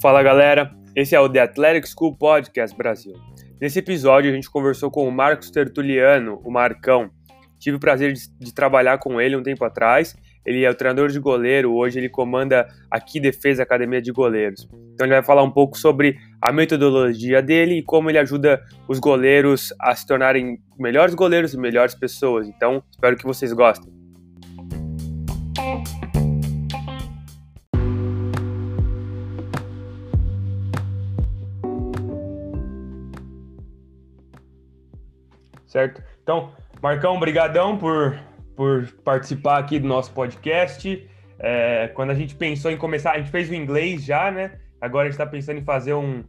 Fala galera, esse é o The Athletic School Podcast Brasil. Nesse episódio a gente conversou com o Marcos Tertuliano, o Marcão. Tive o prazer de, de trabalhar com ele um tempo atrás. Ele é o treinador de goleiro, hoje ele comanda aqui Defesa Academia de Goleiros. Então ele vai falar um pouco sobre a metodologia dele e como ele ajuda os goleiros a se tornarem melhores goleiros e melhores pessoas. Então espero que vocês gostem. Certo? Então, Marcão, brigadão por, por participar aqui do nosso podcast. É, quando a gente pensou em começar, a gente fez o inglês já, né? Agora a gente está pensando em fazer um,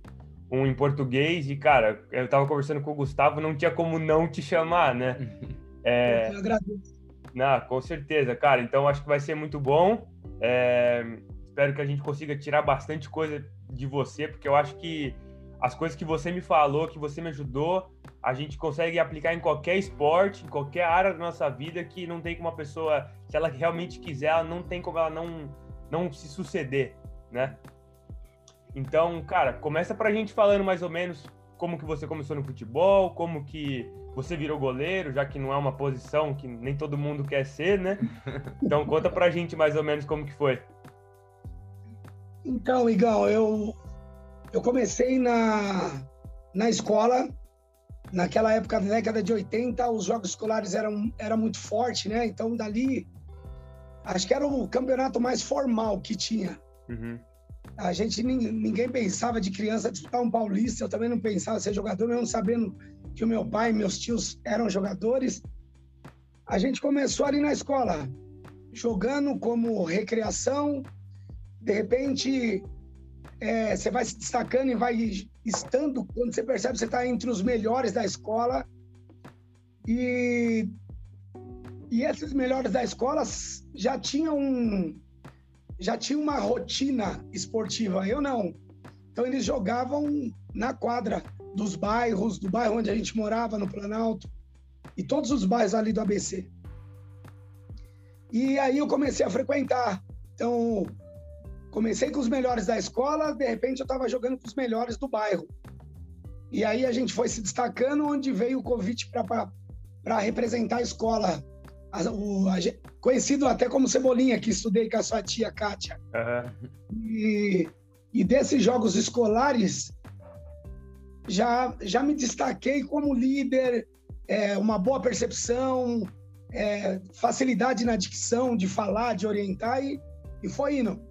um em português. E, cara, eu estava conversando com o Gustavo, não tinha como não te chamar, né? É... Eu agradeço. Não, com certeza, cara. Então acho que vai ser muito bom. É... Espero que a gente consiga tirar bastante coisa de você, porque eu acho que as coisas que você me falou, que você me ajudou, a gente consegue aplicar em qualquer esporte, em qualquer área da nossa vida, que não tem como uma pessoa, se ela realmente quiser, ela não tem como ela não, não se suceder, né? Então, cara, começa pra gente falando mais ou menos como que você começou no futebol, como que você virou goleiro, já que não é uma posição que nem todo mundo quer ser, né? Então conta pra gente mais ou menos como que foi. Então, Igão, eu eu comecei na, na escola, naquela época, na década de 80, os jogos escolares eram, eram muito fortes, né? Então, dali, acho que era o campeonato mais formal que tinha. Uhum. A gente, ninguém pensava de criança disputar um paulista, eu também não pensava ser jogador, mesmo sabendo que o meu pai e meus tios eram jogadores. A gente começou ali na escola, jogando como recreação, de repente é, você vai se destacando e vai estando, quando você percebe que você está entre os melhores da escola. E, e esses melhores da escola já tinham um, já tinha uma rotina esportiva. Eu não. Então eles jogavam na quadra dos bairros, do bairro onde a gente morava, no Planalto, e todos os bairros ali do ABC. E aí eu comecei a frequentar. Então, Comecei com os melhores da escola, de repente eu estava jogando com os melhores do bairro. E aí a gente foi se destacando, onde veio o convite para representar a escola. A, o, a, conhecido até como Cebolinha, que estudei com a sua tia Kátia. Uhum. E, e desses jogos escolares, já, já me destaquei como líder, é, uma boa percepção, é, facilidade na dicção, de falar, de orientar, e, e foi indo.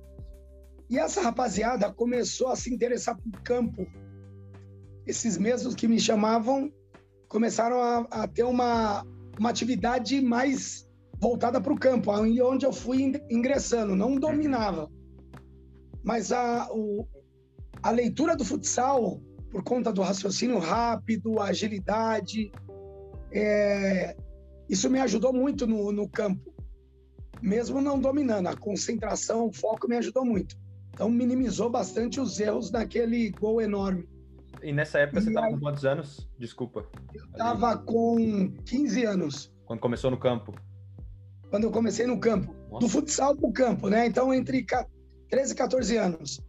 E essa rapaziada começou a se interessar por campo. Esses mesmos que me chamavam começaram a, a ter uma, uma atividade mais voltada para o campo, onde eu fui ingressando. Não dominava, mas a, o, a leitura do futsal, por conta do raciocínio rápido, agilidade, é, isso me ajudou muito no, no campo. Mesmo não dominando, a concentração, o foco me ajudou muito. Então minimizou bastante os erros daquele gol enorme. E nessa época e você estava com quantos anos? Desculpa. Eu estava com 15 anos. Quando começou no campo? Quando eu comecei no campo. Nossa. Do futsal para o campo, né? Então, entre 13 e 14 anos.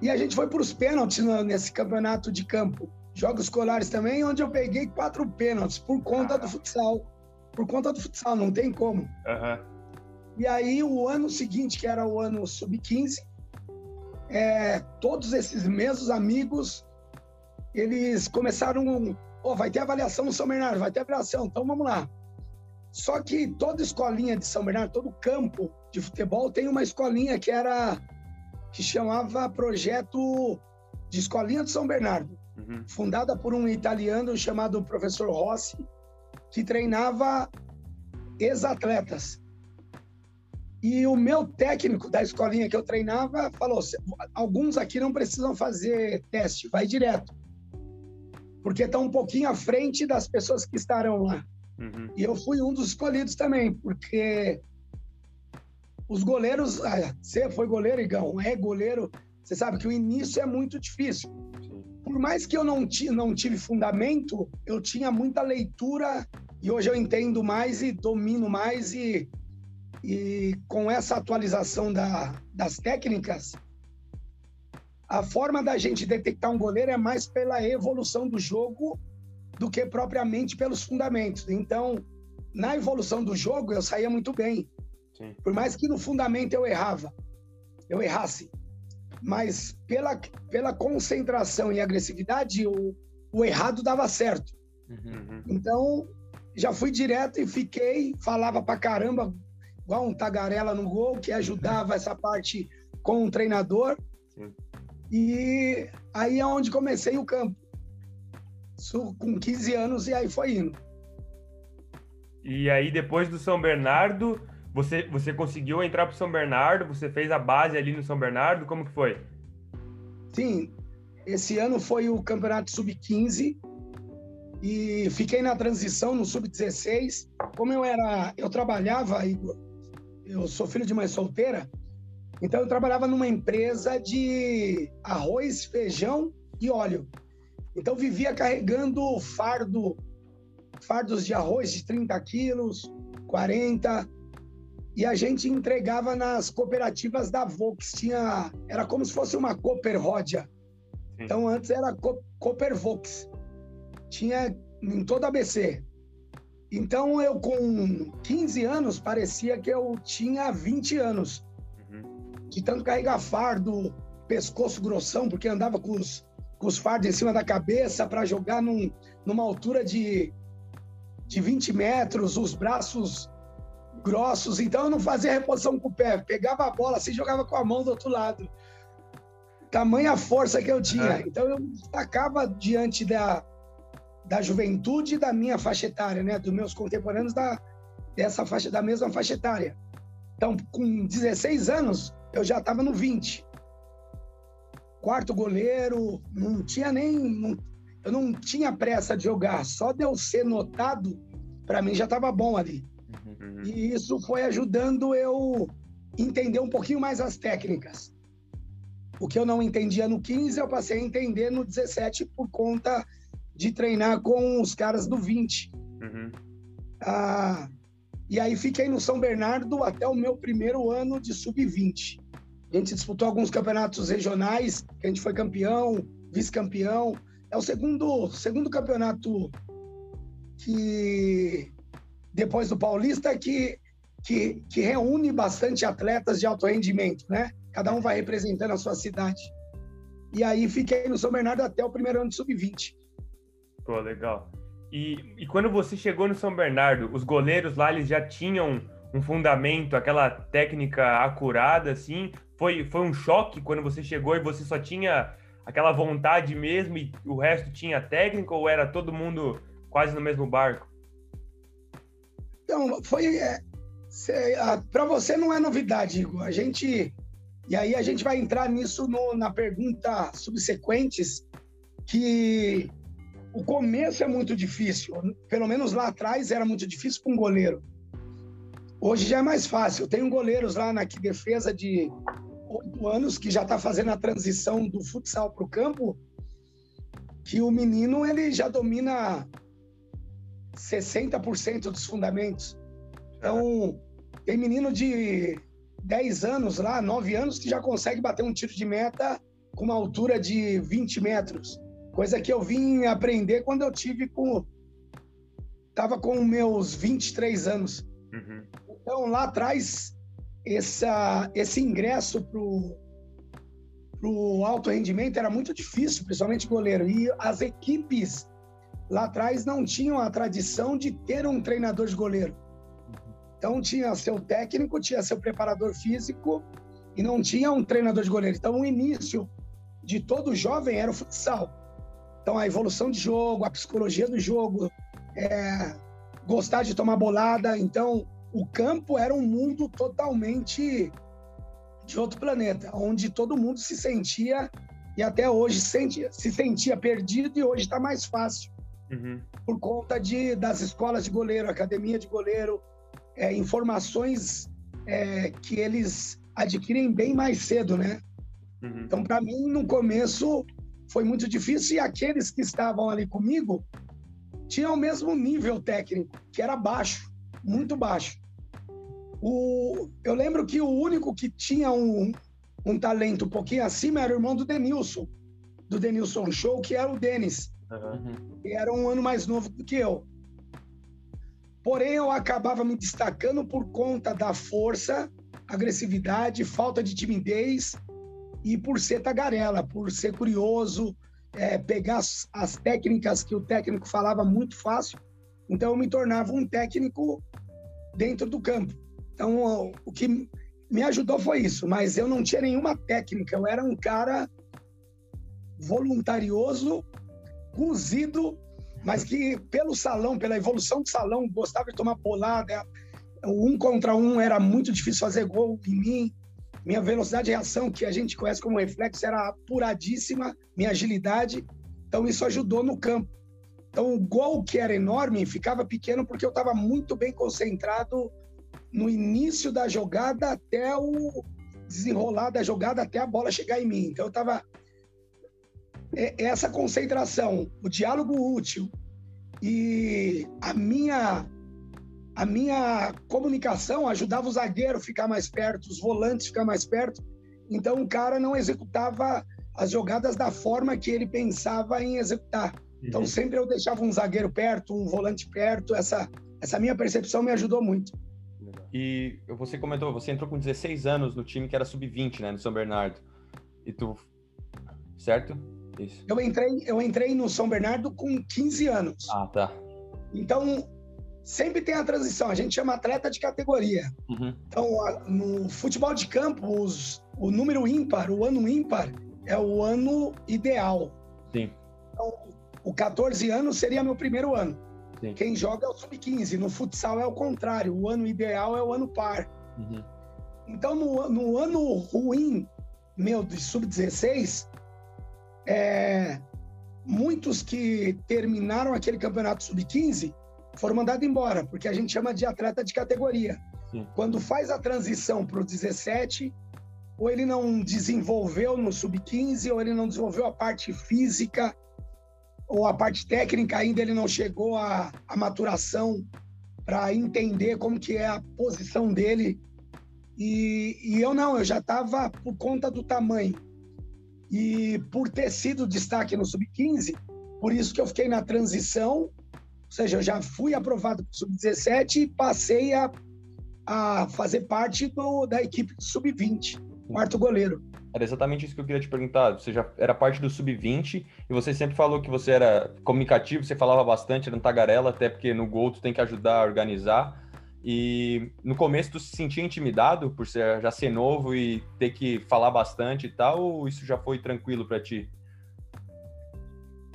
E a gente foi para os pênaltis nesse campeonato de campo. Jogos escolares também, onde eu peguei quatro pênaltis por conta do futsal. Por conta do futsal, não tem como. Uhum. E aí, o ano seguinte, que era o ano sub-15, é, todos esses mesmos amigos, eles começaram, oh, vai ter avaliação no São Bernardo, vai ter avaliação, então vamos lá. Só que toda escolinha de São Bernardo, todo campo de futebol tem uma escolinha que era que chamava Projeto de Escolinha de São Bernardo, uhum. fundada por um italiano chamado professor Rossi, que treinava ex-atletas. E o meu técnico da escolinha que eu treinava falou: alguns aqui não precisam fazer teste, vai direto. Porque estão um pouquinho à frente das pessoas que estarão lá. Uhum. E eu fui um dos escolhidos também, porque os goleiros. Ah, você foi goleiro, Igão, é goleiro. Você sabe que o início é muito difícil. Por mais que eu não, não tive fundamento, eu tinha muita leitura e hoje eu entendo mais e domino mais e E com essa atualização da, das técnicas, a forma da gente detectar um goleiro é mais pela evolução do jogo do que propriamente pelos fundamentos. Então, na evolução do jogo, eu saía muito bem. Sim. Por mais que no fundamento eu errava, eu errasse. Mas pela, pela concentração e agressividade, o, o errado dava certo. Uhum. Então, já fui direto e fiquei, falava pra caramba, igual um tagarela no gol, que ajudava essa parte com o treinador. Sim. E aí é onde comecei o campo. Isso com 15 anos e aí foi indo. E aí depois do São Bernardo, você, você conseguiu entrar para São Bernardo? Você fez a base ali no São Bernardo? Como que foi? Sim, esse ano foi o campeonato sub-15 e fiquei na transição no sub-16. Como eu era, eu trabalhava, Igor, eu sou filho de mãe solteira, então eu trabalhava numa empresa de arroz, feijão e óleo. Então vivia carregando fardo, fardos de arroz de 30 quilos, 40, e a gente entregava nas cooperativas da Vox. Tinha, era como se fosse uma Cooper Rodia. Então antes era Cooper Vox. Tinha em toda a ABC. Então eu com 15 anos parecia que eu tinha 20 anos. Uhum. De tanto carregar fardo, pescoço grossão, porque andava com os, com os fardos em cima da cabeça para jogar num, numa altura de, de 20 metros, os braços grossos. Então eu não fazia reposição com o pé, pegava a bola assim jogava com a mão do outro lado. Tamanha força que eu tinha. É. Então eu destacava diante da, da juventude da minha faixa etária, né? Dos meus contemporâneos da, dessa faixa, da mesma faixa etária. Então, com 16 anos, eu já estava no 20. Quarto goleiro, não tinha nem. Não, eu não tinha pressa de jogar, só de eu ser notado, para mim já estava bom ali. Uhum. E isso foi ajudando eu entender um pouquinho mais as técnicas. O que eu não entendia no 15, eu passei a entender no 17 por conta de treinar com os caras do 20. Uhum. Ah, e aí fiquei no São Bernardo até o meu primeiro ano de sub-20. A gente disputou alguns campeonatos regionais, que a gente foi campeão, vice-campeão. É o segundo, segundo campeonato que, depois do Paulista, que, que, que reúne bastante atletas de alto rendimento, né? Cada um vai representando a sua cidade. E aí fiquei no São Bernardo até o primeiro ano de sub-20. Pô, legal. E, e quando você chegou no São Bernardo, os goleiros lá eles já tinham um fundamento, aquela técnica acurada, assim? Foi, foi um choque quando você chegou e você só tinha aquela vontade mesmo e o resto tinha técnica ou era todo mundo quase no mesmo barco? Então, foi. É, Para você não é novidade, Igor. A gente. E aí a gente vai entrar nisso no, na pergunta subsequentes, que o começo é muito difícil. Pelo menos lá atrás era muito difícil para um goleiro. Hoje já é mais fácil. Tem goleiros lá na defesa de oito anos que já está fazendo a transição do futsal para o campo, que o menino ele já domina 60% dos fundamentos. Então, tem menino de 10 anos lá, 9 anos, que já consegue bater um tiro de meta com uma altura de 20 metros. Coisa que eu vim aprender quando eu tive com. Tava com meus 23 anos. Uhum. Então, lá atrás, essa, esse ingresso pro, pro alto rendimento era muito difícil, principalmente goleiro. E as equipes lá atrás não tinham a tradição de ter um treinador de goleiro. Então, tinha seu técnico, tinha seu preparador físico e não tinha um treinador de goleiro. Então, o início de todo jovem era o futsal. Então, a evolução de jogo, a psicologia do jogo, é, gostar de tomar bolada. Então, o campo era um mundo totalmente de outro planeta, onde todo mundo se sentia e até hoje sentia, se sentia perdido e hoje está mais fácil uhum. por conta de das escolas de goleiro, academia de goleiro, é, informações é, que eles adquirem bem mais cedo, né? Uhum. Então, para mim, no começo foi muito difícil e aqueles que estavam ali comigo tinham o mesmo nível técnico, que era baixo, muito baixo. O, eu lembro que o único que tinha um, um talento um pouquinho acima era o irmão do Denilson, do Denilson Show, que era o Denis. Uhum. Que era um ano mais novo do que eu. Porém, eu acabava me destacando por conta da força, agressividade, falta de timidez e por ser tagarela, por ser curioso, é, pegar as, as, técnicas que o técnico falava muito fácil. Então, eu me tornava um técnico dentro do campo. Então, o que me ajudou foi isso, mas eu não tinha nenhuma técnica, eu era um cara voluntarioso, cozido, mas que pelo salão, pela evolução do salão, gostava de tomar bolada. Um contra um era muito difícil fazer gol em mim. Minha velocidade de reação, que a gente conhece como reflexo, era apuradíssima, minha agilidade. Então, isso ajudou no campo. Então, o gol que era enorme ficava pequeno porque eu estava muito bem concentrado no início da jogada até o desenrolar da jogada, até a bola chegar em mim. Então, eu estava. É, essa concentração, o diálogo útil e a minha a minha comunicação ajudava o zagueiro a ficar mais perto, os volantes ficar mais perto. Então o cara não executava as jogadas da forma que ele pensava em executar. Então uhum. sempre eu deixava um zagueiro perto, um volante perto. Essa essa minha percepção me ajudou muito. E você comentou, você entrou com 16 anos no time que era sub-20, né, no São Bernardo. E tu certo? Isso. Eu entrei, eu entrei no São Bernardo com 15 anos. Ah, tá. Então, sempre tem a transição, a gente chama atleta de categoria. Uhum. Então, no futebol de campo, os, o número ímpar, o ano ímpar, é o ano ideal. Sim. Então, o 14 anos seria meu primeiro ano. Sim. Quem joga é o sub-15. No futsal é o contrário. O ano ideal é o ano par. Uhum. Então, no, no, ano ruim meu de sub-16, é, muitos que terminaram aquele campeonato sub-15 foram mandados embora, porque a gente chama de atleta de categoria. Sim. Quando faz a transição para o 17, ou ele não desenvolveu no sub-15, ou ele não desenvolveu a parte física, ou a parte técnica ainda ele não chegou à, à maturação para entender como que é a posição dele. E, e eu não, eu já estava por conta do tamanho. E por ter sido destaque no sub-15, por isso que eu fiquei na transição, ou seja, eu já fui aprovado para o sub-17 e passei a, a fazer parte do, da equipe do sub-20, quarto goleiro. Era exatamente isso que eu queria te perguntar. Você já era parte do sub-20 e você sempre falou que você era comunicativo, você falava bastante, era um tagarela, até porque no gol tu tem que ajudar a organizar. E no começo tu se sentia intimidado por ser, já ser novo e ter que falar bastante e tal, ou isso já foi tranquilo para ti?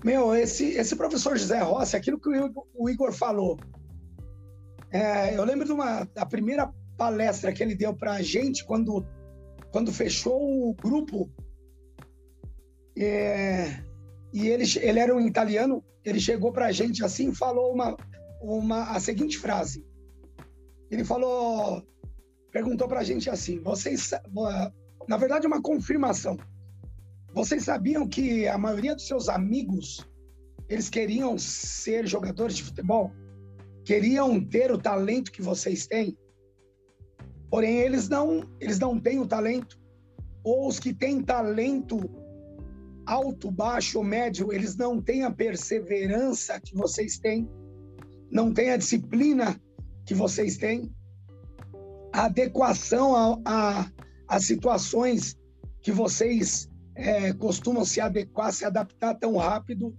Meu, esse, esse professor José Rossi, aquilo que o Igor falou, é, eu lembro de uma, da primeira palestra que ele deu para a gente quando quando fechou o grupo, é, e ele, ele era um italiano, ele chegou para a gente assim e falou uma, uma, a seguinte frase. Ele falou, perguntou para a gente assim, vocês, na verdade, uma confirmação. Vocês sabiam que a maioria dos seus amigos, eles queriam ser jogadores de futebol? Queriam ter o talento que vocês têm? Porém, eles não, eles não têm o talento. Ou os que têm talento alto, baixo ou médio, eles não têm a perseverança que vocês têm, não têm a disciplina que vocês têm, a adequação às situações que vocês é, costumam se adequar, se adaptar tão rápido,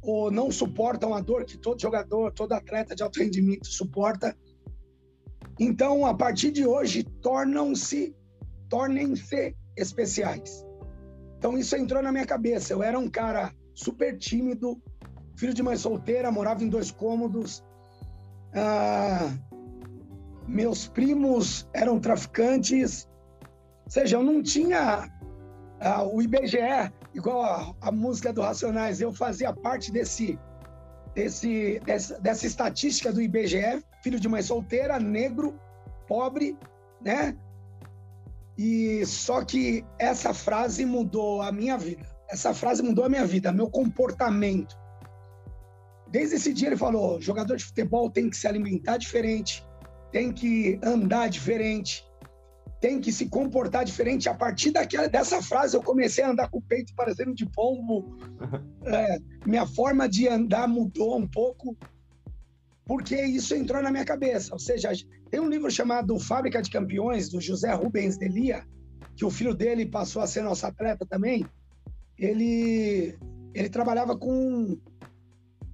ou não suportam a dor que todo jogador, todo atleta de alto rendimento suporta. Então, a partir de hoje, tornam-se, tornem-se especiais. Então, isso entrou na minha cabeça. Eu era um cara super tímido, filho de mãe solteira, morava em dois cômodos. Ah, meus primos eram traficantes. Ou seja, eu não tinha ah, o IBGE, igual a, a música do Racionais. Eu fazia parte desse desse, dessa, dessa estatística do IBGE, filho de mãe solteira, negro, pobre, né? E só que essa frase mudou a minha vida. Essa frase mudou a minha vida, meu comportamento. Desde esse dia ele falou: jogador de futebol tem que se alimentar diferente, tem que andar diferente, tem que se comportar diferente. A partir daquela, dessa frase, eu comecei a andar com o peito parecendo de pombo. É, minha forma de andar mudou um pouco, porque isso entrou na minha cabeça. Ou seja, tem um livro chamado Fábrica de Campeões, do José Rubens Delia, que o filho dele passou a ser nosso atleta também. Ele, ele trabalhava com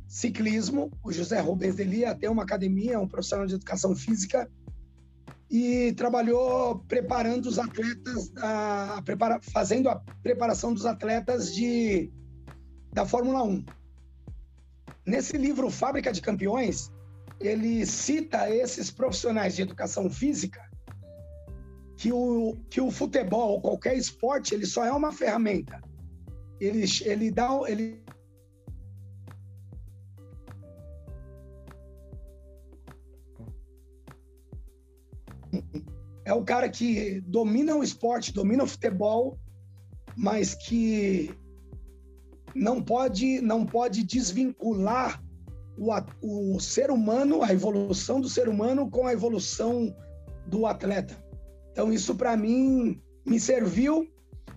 ciclismo. O José Rubens Delia tem uma academia, um profissional de educação física e trabalhou preparando os atletas, a, a prepara, fazendo a preparação dos atletas de, da Fórmula 1. Nesse livro Fábrica de Campeões, ele cita esses profissionais de educação física que o, que o futebol qualquer esporte ele só é uma ferramenta. Ele, ele dá ele é o cara que domina o esporte, domina o futebol, mas que não pode, não pode desvincular o, o ser humano, a evolução do ser humano com a evolução do atleta. Então isso para mim me serviu,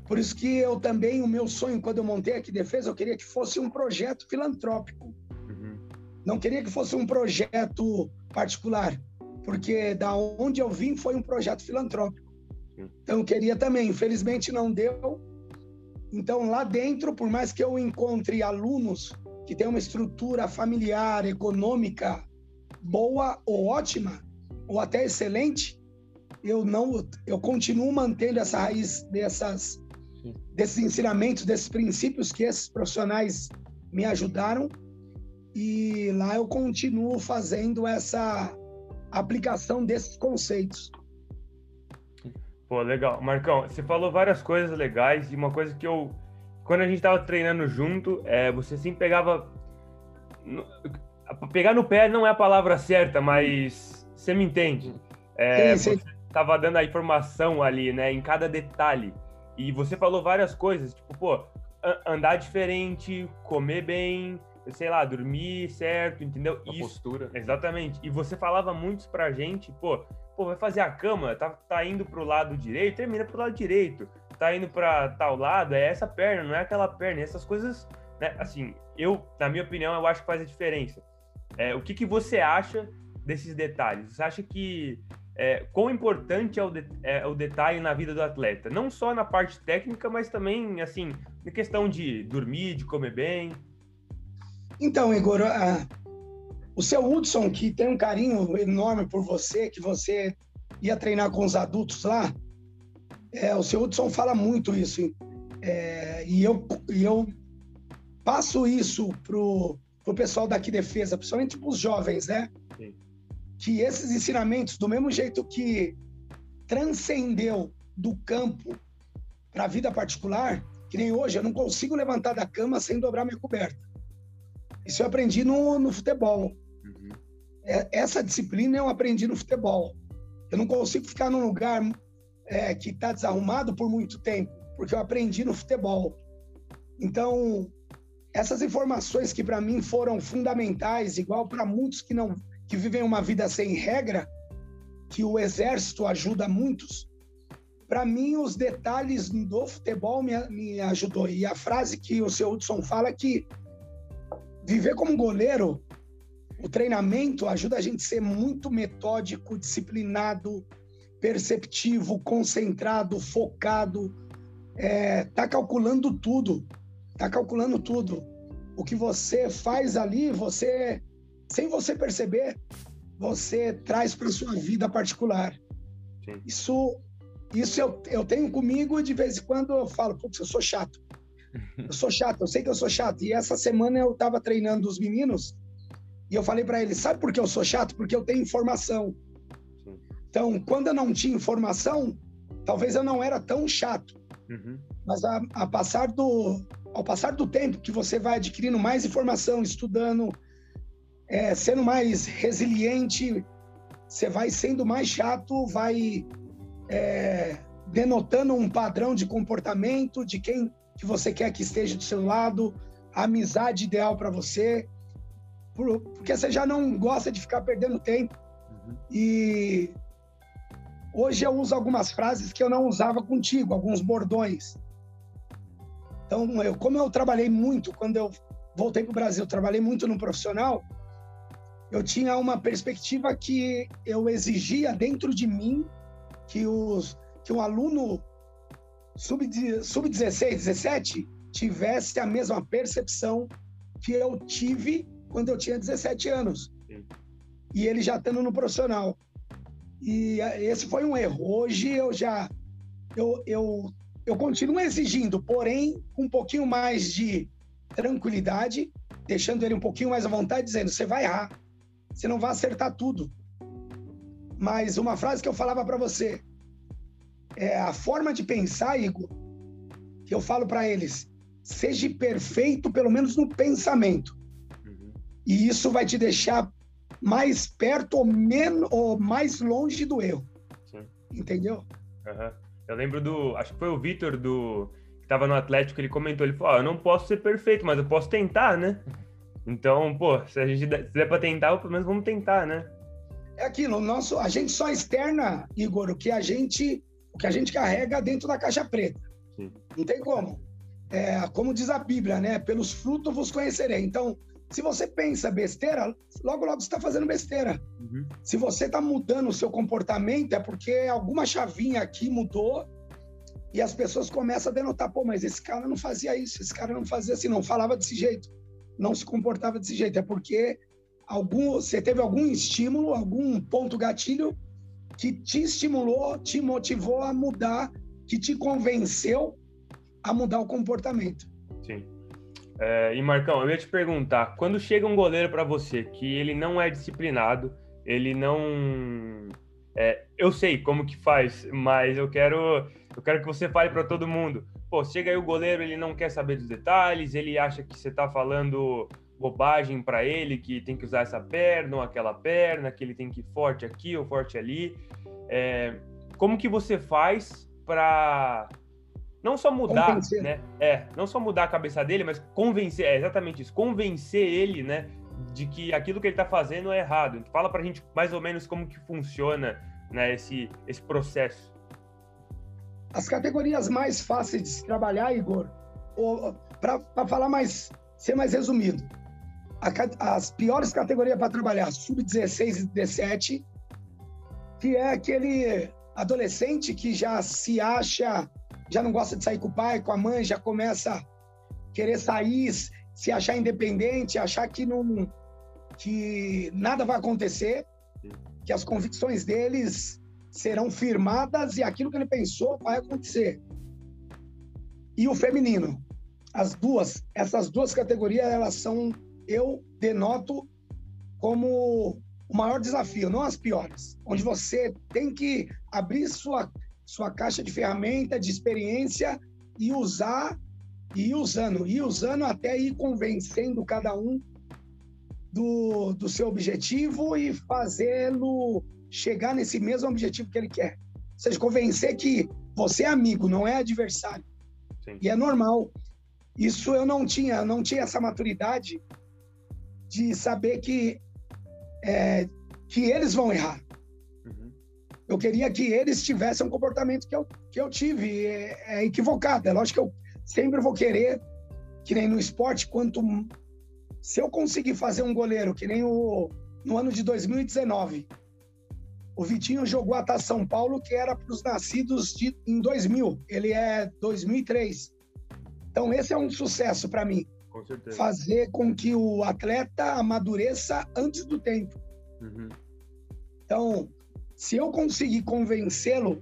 por isso que eu também o meu sonho quando eu montei aqui defesa, eu queria que fosse um projeto filantrópico. Uhum. Não queria que fosse um projeto particular porque da onde eu vim foi um projeto filantrópico. Então eu queria também, infelizmente não deu. Então lá dentro, por mais que eu encontre alunos que têm uma estrutura familiar, econômica boa ou ótima, ou até excelente, eu não, eu continuo mantendo essa raiz dessas desses ensinamentos, desses princípios que esses profissionais me ajudaram e lá eu continuo fazendo essa aplicação desses conceitos. Pô, legal. Marcão, você falou várias coisas legais e uma coisa que eu. Quando a gente tava treinando junto, é, você sempre pegava. Pegar no pé não é a palavra certa, mas você me entende. É, sim, sim. Você tava dando a informação ali, né, em cada detalhe. E você falou várias coisas, tipo, pô, andar diferente, comer bem, sei lá, dormir certo, entendeu? A Isso, postura. Exatamente. E você falava muito pra gente, pô, pô, vai fazer a cama, tá, tá indo pro lado direito, termina pro lado direito. Tá indo pra tal lado, é essa perna, não é aquela perna. Essas coisas, né? Assim, eu, na minha opinião, eu acho que faz a diferença. É, o que, que você acha desses detalhes? Você acha que é, quão importante é o, de, é o, detalhe na vida do atleta? Não só na parte técnica, mas também, assim, na questão de dormir, de comer bem. Então, Igor, a, o seu Hudson, que tem um carinho enorme por você, que você ia treinar com os adultos lá, é, o seu Hudson fala muito isso. É, e, eu, e eu passo isso pro, pro pessoal daqui defesa, principalmente para os jovens, né? Sim. Que esses ensinamentos, do mesmo jeito que transcendeu do campo para a vida particular, que nem hoje, eu não consigo levantar da cama sem dobrar minha coberta. Isso eu aprendi no, no futebol. Uhum. É, essa disciplina eu aprendi no futebol. Eu não consigo ficar num lugar é, que está desarrumado por muito tempo, porque eu aprendi no futebol. Então, essas informações que para mim foram fundamentais, igual para muitos que não que vivem uma vida sem regra, que o exército ajuda muitos. Para mim, os detalhes do futebol me, me ajudou. E a frase que o seu Hudson fala é que viver como goleiro, o treinamento ajuda a gente a ser muito metódico, disciplinado, perceptivo, concentrado, focado, é, tá calculando tudo, tá calculando tudo. O que você faz ali, você, sem você perceber, você traz para sua vida particular. Sim. Isso, isso eu, eu tenho comigo de vez em quando eu falo, putz, eu sou chato. Eu sou chato, eu sei que eu sou chato. E essa semana eu estava treinando os meninos e eu falei para eles: sabe por que eu sou chato? Porque eu tenho informação. Então, quando eu não tinha informação, talvez eu não era tão chato. Uhum. Mas a, a, passar do, ao passar do tempo que você vai adquirindo mais informação, estudando, é, sendo mais resiliente, você vai sendo mais chato, vai é, denotando um padrão de comportamento de quem que você quer que esteja do seu lado, a amizade ideal para você, porque você já não gosta de ficar perdendo tempo. Uhum. E hoje eu uso algumas frases que eu não usava contigo, alguns bordões. Então, eu, como eu trabalhei muito, quando eu voltei para o Brasil, trabalhei muito no profissional, eu tinha uma perspectiva que eu exigia dentro de mim que, os, que um aluno sub-16, sub 17 tivesse a mesma percepção que eu tive quando eu tinha 17 anos. Sim. E ele já estando no profissional. E esse foi um erro. Hoje eu já eu, eu, eu continuo exigindo, porém com um pouquinho mais de tranquilidade, deixando ele um pouquinho mais à vontade, dizendo: você vai errar, você não vai acertar tudo. Mas uma frase que eu falava para você é a forma de pensar, Igor, que eu falo para eles: seja perfeito, pelo menos no pensamento. Uhum. E isso vai te deixar mais perto ou, menos, ou mais longe do erro. Sim. Entendeu? Uhum. Eu lembro do. Acho que foi o Vitor do. Que tava no Atlético, ele comentou, ele falou: eu não posso ser perfeito, mas eu posso tentar, né? Então, pô, se a gente der, se der pra tentar, pelo menos vamos tentar, né? É aquilo, nosso, a gente só externa, Igor, o que a gente, o que a gente carrega dentro da caixa preta. Sim. Não tem como. É, como diz a Bíblia, né? Pelos frutos vos conhecerei. Então, se você pensa besteira, logo, logo você está fazendo besteira. Uhum. Se você está mudando o seu comportamento, é porque alguma chavinha aqui mudou e as pessoas começam a denotar: pô, mas esse cara não fazia isso, esse cara não fazia assim, não falava desse jeito, não se comportava desse jeito. É porque algum, você teve algum estímulo, algum ponto gatilho que te estimulou, te motivou a mudar, que te convenceu a mudar o comportamento. Sim. É, e Marcão, eu ia te perguntar, quando chega um goleiro para você que ele não é disciplinado, ele não, é, eu sei como que faz, mas eu quero, eu quero que você fale para todo mundo. Pô, chega aí o goleiro, ele não quer saber dos detalhes, ele acha que você está falando bobagem para ele, que tem que usar essa perna ou aquela perna, que ele tem que ir forte aqui ou forte ali. É, como que você faz para não só mudar, convencer. né? É, não só mudar a cabeça dele, mas convencer, é exatamente isso, convencer ele, né, de que aquilo que ele está fazendo é errado. Fala pra gente mais ou menos como que funciona, né, esse, esse processo. As categorias mais fáceis de se trabalhar, Igor, para falar mais, ser mais resumido, a, as piores categorias para trabalhar, sub-16 e 17, que é aquele adolescente que já se acha já não gosta de sair com o pai, com a mãe, já começa a querer sair, se achar independente, achar que não que nada vai acontecer, que as convicções deles serão firmadas e aquilo que ele pensou vai acontecer. E o feminino, as duas, essas duas categorias, elas são eu denoto como o maior desafio, não as piores, onde você tem que abrir sua sua caixa de ferramenta, de experiência e usar, e ir usando, e usando até ir convencendo cada um do, do seu objetivo e fazê-lo chegar nesse mesmo objetivo que ele quer. Ou seja, convencer que você é amigo, não é adversário. Sim. E é normal. Isso eu não tinha, não tinha essa maturidade de saber que é, que eles vão errar. Eu queria que eles tivessem um comportamento que eu, que eu tive. É, é equivocado. É lógico que eu sempre vou querer, que nem no esporte, quanto. Se eu conseguir fazer um goleiro, que nem o, no ano de 2019, o Vitinho jogou a São Paulo, que era para os nascidos de, em 2000. Ele é 2003. Então, esse é um sucesso para mim. Com certeza. Fazer com que o atleta amadureça antes do tempo. Uhum. Então, se eu conseguir convencê-lo,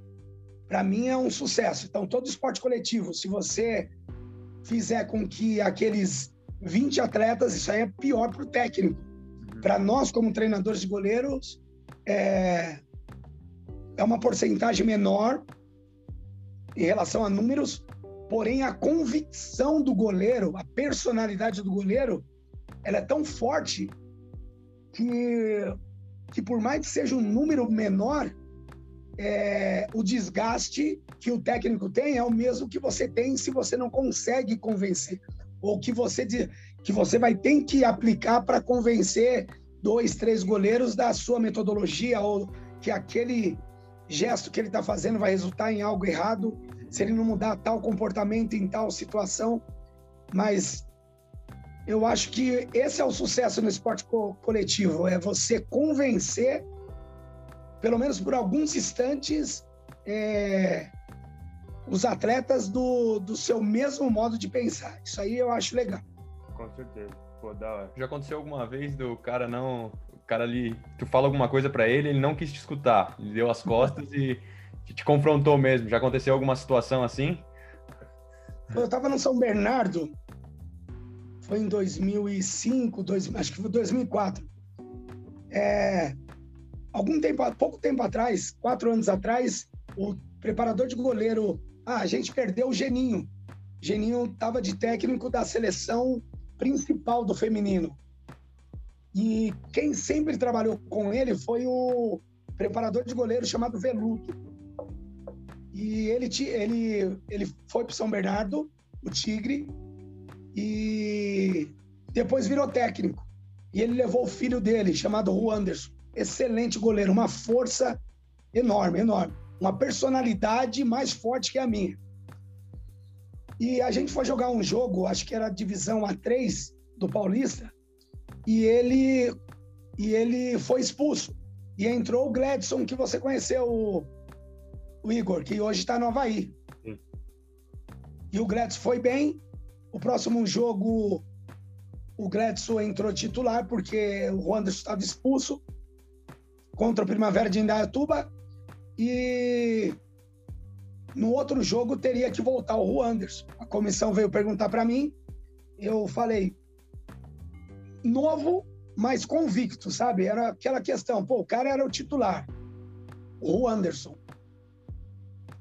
para mim é um sucesso. Então, todo esporte coletivo, se você fizer com que aqueles 20 atletas, isso aí é pior para o técnico. Uhum. Para nós, como treinadores de goleiros, é, é uma porcentagem menor em relação a números, porém a convicção do goleiro, a personalidade do goleiro, ela é tão forte que que por mais que seja um número menor, é, o desgaste que o técnico tem é o mesmo que você tem se você não consegue convencer. Ou que você que você vai ter que aplicar para convencer dois, três goleiros da sua metodologia ou que aquele gesto que ele está fazendo vai resultar em algo errado se ele não mudar tal comportamento em tal situação. Mas eu acho que esse é o sucesso no esporte co coletivo, é você convencer, pelo menos por alguns instantes, é, os atletas do, do seu mesmo modo de pensar. Isso aí eu acho legal. Com certeza. Pô, da hora. Já aconteceu alguma vez do cara não. O cara ali. Tu fala alguma coisa para ele, ele não quis te escutar. Ele deu as costas e te confrontou mesmo. Já aconteceu alguma situação assim? Eu tava no São Bernardo. Foi em 2005, dois, acho que foi 2004. É, algum tempo, pouco tempo atrás, quatro anos atrás, o preparador de goleiro ah, a gente perdeu o Geninho. Geninho estava de técnico da seleção principal do feminino. E quem sempre trabalhou com ele foi o preparador de goleiro chamado Veludo. E ele, ele, ele foi para São Bernardo, o Tigre, e depois virou técnico. E ele levou o filho dele, chamado Ru Anderson. Excelente goleiro, uma força enorme, enorme uma personalidade mais forte que a minha. E a gente foi jogar um jogo, acho que era a divisão A3 do Paulista, e ele e ele foi expulso. E entrou o Gladson, que você conheceu, o, Igor, que hoje está no Havaí. Sim. E o Gladson foi bem. O próximo jogo, o Gladson entrou titular, porque o Anderson estava expulso contra o Primavera de Indaiatuba. E no outro jogo teria que voltar o Anderson. A comissão veio perguntar para mim, eu falei novo, mas convicto, sabe? Era aquela questão, pô, o cara era o titular, o Anderson.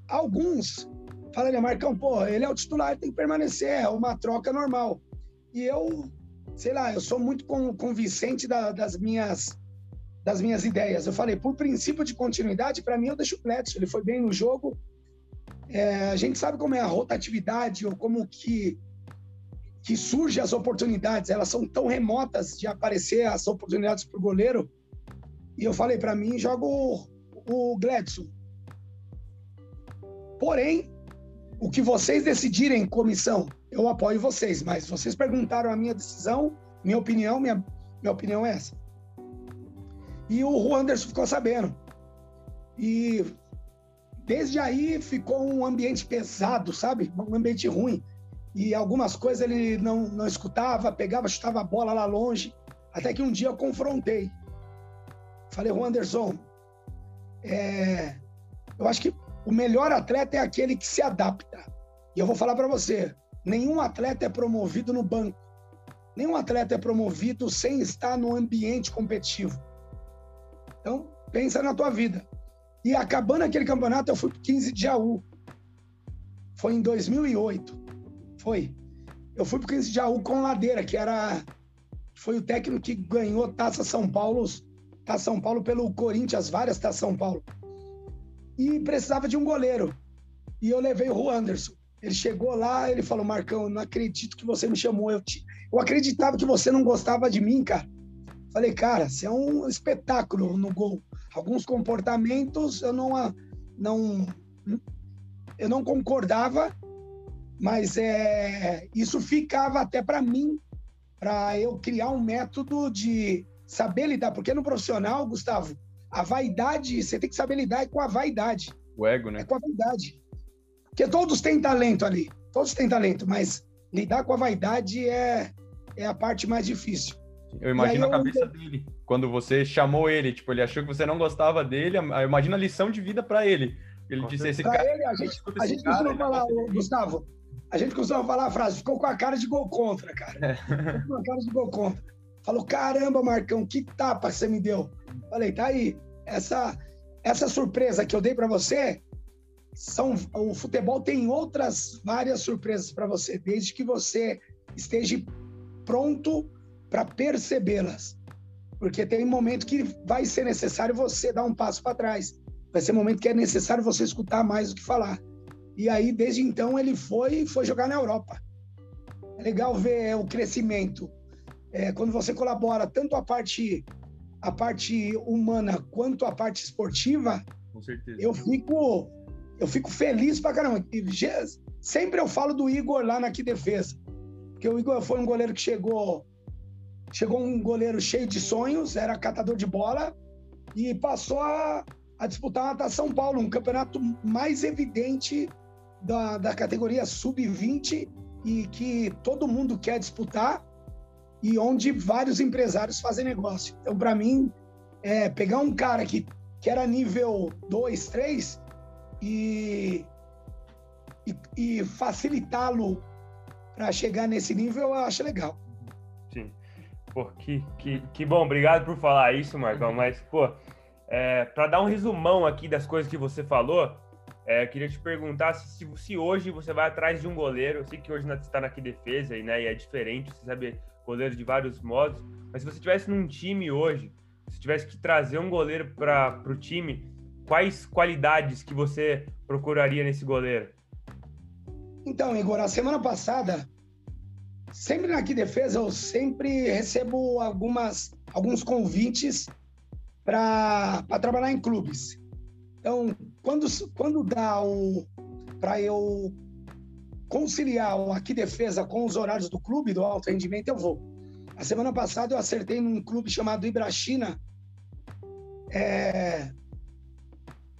Alguns falaram, Marcão, pô, ele é o titular, tem que permanecer, é uma troca normal. E eu, sei lá, eu sou muito convincente da, das minhas das minhas ideias. Eu falei, por princípio de continuidade, para mim eu deixo o Pletson, ele foi bem no jogo. É, a gente sabe como é a rotatividade ou como que que surge as oportunidades, elas são tão remotas de aparecer as oportunidades para o goleiro. E eu falei, para mim, jogo o, o Gladson. Porém, o que vocês decidirem, comissão, eu apoio vocês, mas vocês perguntaram a minha decisão, minha opinião, minha, minha opinião é essa. E o Anderson ficou sabendo. E desde aí ficou um ambiente pesado, sabe? Um ambiente ruim. E algumas coisas ele não, não escutava, pegava, chutava a bola lá longe. Até que um dia eu confrontei. Falei, Anderson, é... eu acho que o melhor atleta é aquele que se adapta. E eu vou falar para você: nenhum atleta é promovido no banco. Nenhum atleta é promovido sem estar no ambiente competitivo. Então, pensa na tua vida. E acabando aquele campeonato, eu fui pro 15 de Jaú. Foi em 2008. Foi. Eu fui pro 15 de Jaú com Ladeira, que era foi o técnico que ganhou Taça São Paulo, Taça São Paulo pelo Corinthians, várias Taça São Paulo. E precisava de um goleiro. E eu levei o Anderson. Ele chegou lá, ele falou: Marcão, não acredito que você me chamou. Eu, te... eu acreditava que você não gostava de mim, cara. Falei, cara, você é um espetáculo no gol. Alguns comportamentos eu não, não, eu não concordava, mas é, isso ficava até para mim, para eu criar um método de saber lidar. Porque no profissional, Gustavo, a vaidade, você tem que saber lidar com a vaidade. O ego, né? É com a vaidade. Porque todos têm talento ali, todos têm talento, mas lidar com a vaidade é, é a parte mais difícil. Eu imagino a cabeça eu... dele. Quando você chamou ele, tipo, ele achou que você não gostava dele. Imagina a lição de vida para ele. Ele Com disse esse pra cara. Ele, a gente, a gente cara, costuma falar, Gustavo, a gente costuma falar a frase, ficou com a cara de gol contra, cara. É. Ficou com a cara de gol contra. Falou, caramba, Marcão, que tapa que você me deu. Falei, tá aí. Essa, essa surpresa que eu dei para você, são, o futebol tem outras várias surpresas para você, desde que você esteja pronto para percebê-las. Porque tem um momento que vai ser necessário você dar um passo para trás. Vai ser um momento que é necessário você escutar mais do que falar. E aí, desde então, ele foi foi jogar na Europa. É legal ver o crescimento. É, quando você colabora tanto a parte a parte humana quanto a parte esportiva, Com certeza. eu fico eu fico feliz pra caramba. Sempre eu falo do Igor lá na que defesa. Porque o Igor foi um goleiro que chegou chegou um goleiro cheio de sonhos, era catador de bola e passou a, a disputar a São Paulo, um campeonato mais evidente da, da categoria sub-20 e que todo mundo quer disputar e onde vários empresários fazem negócio. Então, para mim, é, pegar um cara que, que era nível 2, 3 e, e, e facilitá-lo para chegar nesse nível, eu acho legal. Sim. Pô, que, que, que bom, obrigado por falar isso, Marcão. Mas, pô, é, para dar um resumão aqui das coisas que você falou, é, eu queria te perguntar se, se, hoje você vai atrás de um goleiro. Eu sei que hoje você está na defesa né, e é diferente, você sabe goleiro de vários modos. Mas se você tivesse num time hoje, se tivesse que trazer um goleiro para o time, quais qualidades que você procuraria nesse goleiro? Então, Igor, a semana passada, sempre na que defesa, eu sempre recebo algumas, alguns convites para trabalhar em clubes. Então, quando, quando dá para eu conciliar o aqui defesa com os horários do clube, do alto rendimento, eu vou. A semana passada eu acertei num clube chamado Ibrachina, é,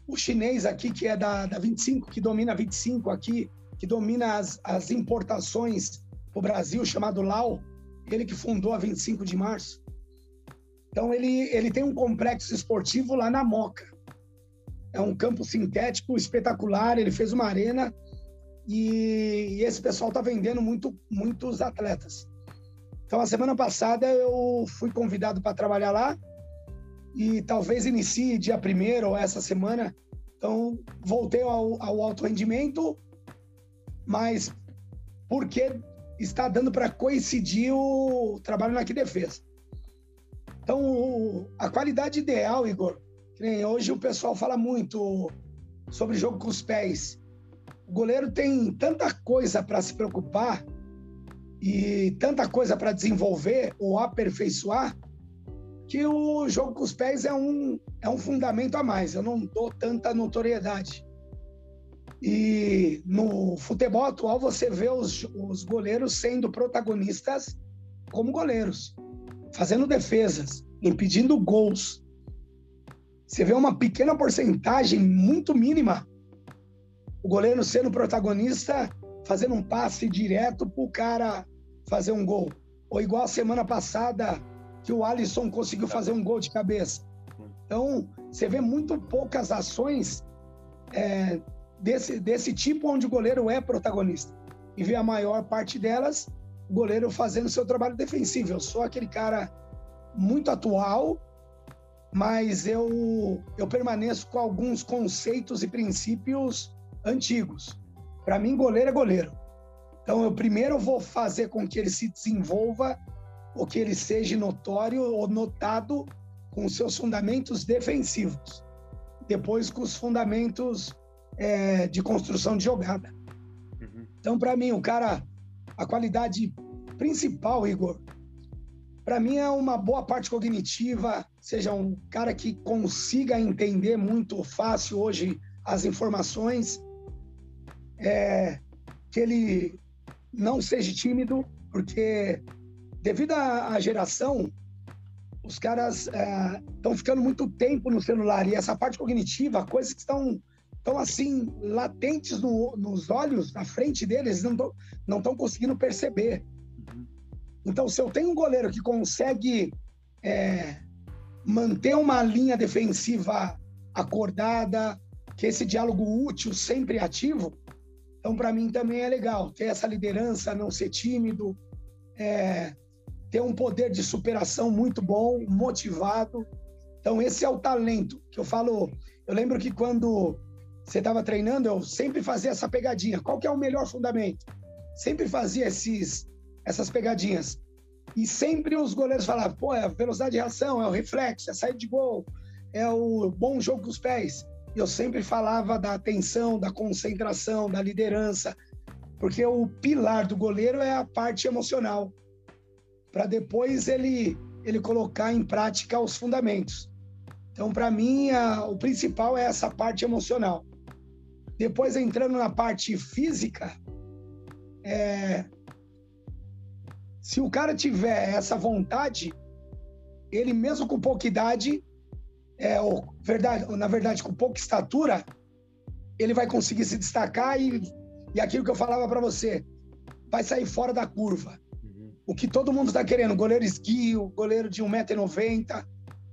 o chinês aqui, que é da, da 25, que domina a 25 aqui, que domina as, as importações para o Brasil, chamado Lau, ele que fundou a 25 de março. Então, ele, ele tem um complexo esportivo lá na Moca. É um campo sintético espetacular, ele fez uma arena e, e esse pessoal está vendendo muito, muitos atletas. Então, a semana passada eu fui convidado para trabalhar lá e talvez inicie dia primeiro ou essa semana. Então, voltei ao, ao alto rendimento, mas porque está dando para coincidir o trabalho na que defesa. Então, o, a qualidade ideal, Igor, hoje o pessoal fala muito sobre jogo com os pés. Goleiro tem tanta coisa para se preocupar e tanta coisa para desenvolver ou aperfeiçoar que o jogo com os pés é um, é um fundamento a mais. Eu não dou tanta notoriedade. E no futebol atual você vê os, os goleiros sendo protagonistas como goleiros, fazendo defesas, impedindo gols. Você vê uma pequena porcentagem, muito mínima, o goleiro sendo protagonista, fazendo um passe direto para o cara fazer um gol. Ou igual a semana passada, que o Alisson conseguiu fazer um gol de cabeça. Então, você vê muito poucas ações é, desse, desse tipo onde o goleiro é protagonista. E vê a maior parte delas, o goleiro fazendo seu trabalho defensivo. Eu sou aquele cara muito atual, mas eu, eu permaneço com alguns conceitos e princípios antigos. Para mim, goleiro é goleiro. Então, eu primeiro vou fazer com que ele se desenvolva ou que ele seja notório ou notado com seus fundamentos defensivos, depois com os fundamentos é, de construção de jogada. Uhum. Então, para mim, o cara, a qualidade principal, Igor, para mim é uma boa parte cognitiva, seja um cara que consiga entender muito fácil hoje as informações, é, que ele não seja tímido, porque devido à, geração, os caras estão é, ficando muito tempo no celular e essa parte cognitiva, coisas que estão estão assim latentes no, nos olhos, na frente deles, não estão não estão conseguindo perceber. Uhum. Então, se eu tenho um goleiro que consegue é, manter uma linha defensiva acordada, que esse diálogo útil sempre ativo, então para mim também é legal ter essa liderança, não ser tímido, é, ter um poder de superação muito bom, motivado. Então, esse é o talento que eu falo. Eu lembro que quando você estava treinando, eu sempre fazia essa pegadinha. Qual que é o melhor fundamento? Sempre fazia esses, essas pegadinhas. E sempre os goleiros falavam, pô, é a velocidade de reação, é o reflexo, é a saída de gol, é o bom jogo com os pés. Eu sempre falava da atenção, da concentração, da liderança, porque o pilar do goleiro é a parte emocional para depois ele ele colocar em prática os fundamentos. Então, para mim, a, o principal é essa parte emocional. Depois, entrando na parte física, é, se o cara tiver essa vontade, ele mesmo com pouca idade, é, ou, verdade, na verdade, com pouca estatura, ele vai conseguir se destacar e, e aquilo que eu falava para você, vai sair fora da curva. Uhum. O que todo mundo está querendo, goleiro esguio, goleiro de 1,90m,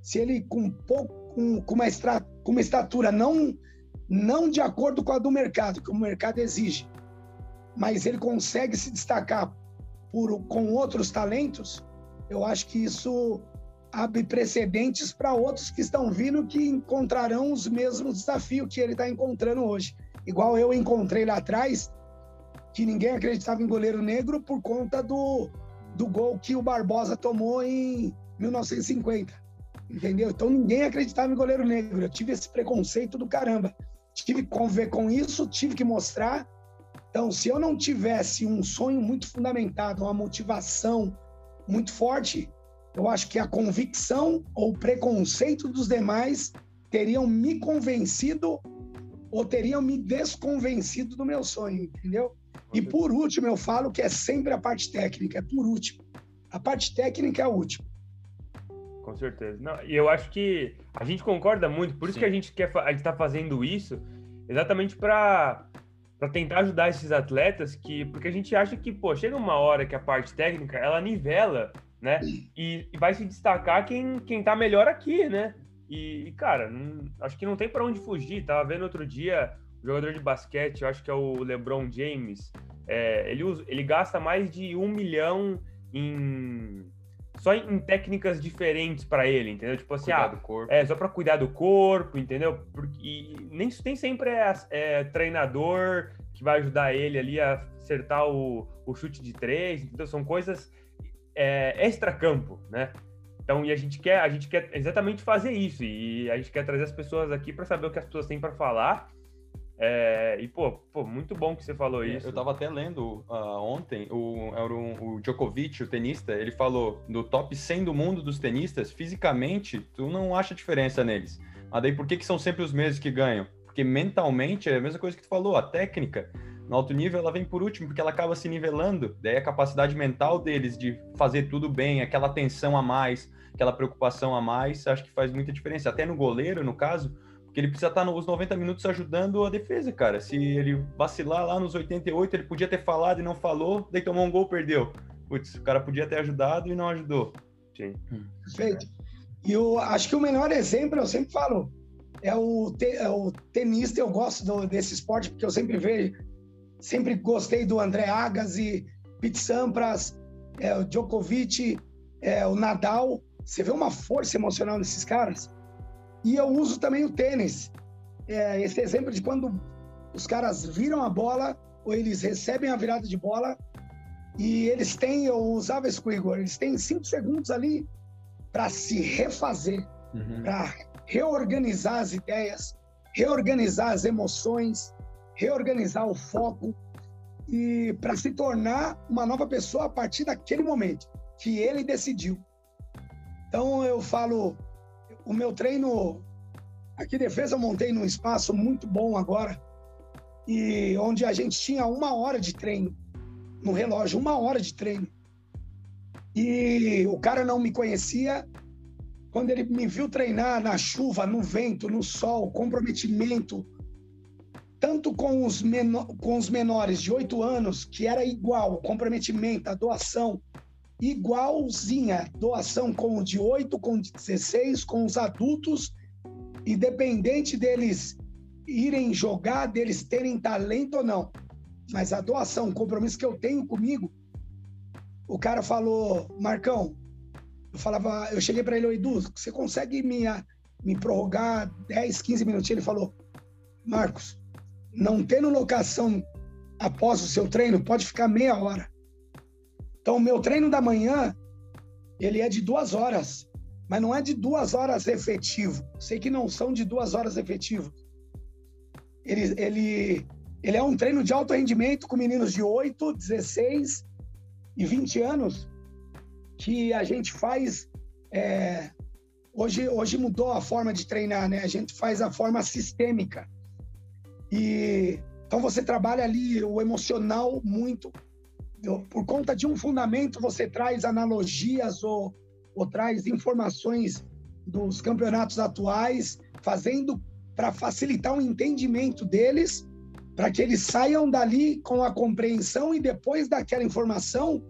se ele com pouco, com, com, uma estra, com uma estatura não, não de acordo com a do mercado, que o mercado exige, mas ele consegue se destacar por, com outros talentos, eu acho que isso abre precedentes para outros que estão vindo que encontrarão os mesmos desafios que ele está encontrando hoje. Igual eu encontrei lá atrás, que ninguém acreditava em goleiro negro por conta do, do gol que o Barbosa tomou em 1950. Entendeu? Então ninguém acreditava em goleiro negro. Eu tive esse preconceito do caramba. Tive que conviver com isso, tive que mostrar. Então, se eu não tivesse um sonho muito fundamentado, uma motivação muito forte, eu acho que a convicção ou preconceito dos demais teriam me convencido ou teriam me desconvencido do meu sonho, entendeu? E por último, eu falo que é sempre a parte técnica, é por último. A parte técnica é a última. Com certeza. Não, e eu acho que a gente concorda muito, por isso Sim. que a gente quer a gente está fazendo isso, exatamente para para tentar ajudar esses atletas que porque a gente acha que pô chega uma hora que a parte técnica ela nivela né? E, e, vai se destacar quem, quem tá melhor aqui, né? E, e cara, não, acho que não tem para onde fugir. Tava vendo outro dia o jogador de basquete, eu acho que é o LeBron James, é, ele, usa, ele gasta mais de um milhão em só em técnicas diferentes para ele, entendeu? Tipo assim, cuidar ah, do corpo. é só para cuidar do corpo, entendeu? Porque e nem tem sempre é, é, treinador que vai ajudar ele ali a acertar o, o chute de três, então são coisas é, extra-campo, né? Então, e a gente quer, a gente quer exatamente fazer isso e a gente quer trazer as pessoas aqui para saber o que as pessoas têm para falar. É, e pô, pô, muito bom que você falou isso. Eu estava até lendo uh, ontem o, o, o Djokovic, o tenista, ele falou do top 100 do mundo dos tenistas, fisicamente, tu não acha diferença neles. Mas daí por que, que são sempre os mesmos que ganham? Porque mentalmente é a mesma coisa que tu falou, a técnica no alto nível ela vem por último, porque ela acaba se nivelando. Daí a capacidade mental deles de fazer tudo bem, aquela atenção a mais, aquela preocupação a mais, acho que faz muita diferença. Até no goleiro, no caso, porque ele precisa estar nos 90 minutos ajudando a defesa, cara. Se ele vacilar lá nos 88, ele podia ter falado e não falou, daí tomou um gol, perdeu. Putz, o cara podia ter ajudado e não ajudou. Sim. Perfeito. E eu acho que o melhor exemplo, eu sempre falo, é o, te, é o tenista. Eu gosto do, desse esporte porque eu sempre vejo, Sempre gostei do André Agassi, Pete Sampras, é, o Djokovic, é, o Nadal. Você vê uma força emocional nesses caras. E eu uso também o tênis. É, esse exemplo de quando os caras viram a bola ou eles recebem a virada de bola e eles têm, eu usava esse com Igor, eles têm cinco segundos ali para se refazer, uhum. para reorganizar as ideias, reorganizar as emoções, reorganizar o foco e para se tornar uma nova pessoa a partir daquele momento que ele decidiu. Então eu falo, o meu treino aqui defesa eu montei num espaço muito bom agora e onde a gente tinha uma hora de treino no relógio, uma hora de treino. E o cara não me conhecia. Quando ele me viu treinar na chuva, no vento, no sol, comprometimento, tanto com os, com os menores de 8 anos, que era igual o comprometimento, a doação, igualzinha, doação com o de 8, com o de 16, com os adultos, independente deles irem jogar, deles terem talento ou não. Mas a doação, o compromisso que eu tenho comigo, o cara falou, Marcão, eu falava, eu cheguei para ele, Edu, você consegue me, me prorrogar 10, 15 minutos? Ele falou, Marcos, não tendo locação após o seu treino, pode ficar meia hora. Então, o meu treino da manhã, ele é de duas horas, mas não é de duas horas efetivo. Sei que não são de duas horas efetivo. Ele, ele, ele é um treino de alto rendimento com meninos de 8, 16 e 20 anos, que a gente faz é, hoje, hoje mudou a forma de treinar, né? A gente faz a forma sistêmica. E então você trabalha ali o emocional muito. Por conta de um fundamento, você traz analogias ou, ou traz informações dos campeonatos atuais, fazendo para facilitar o entendimento deles, para que eles saiam dali com a compreensão e depois daquela informação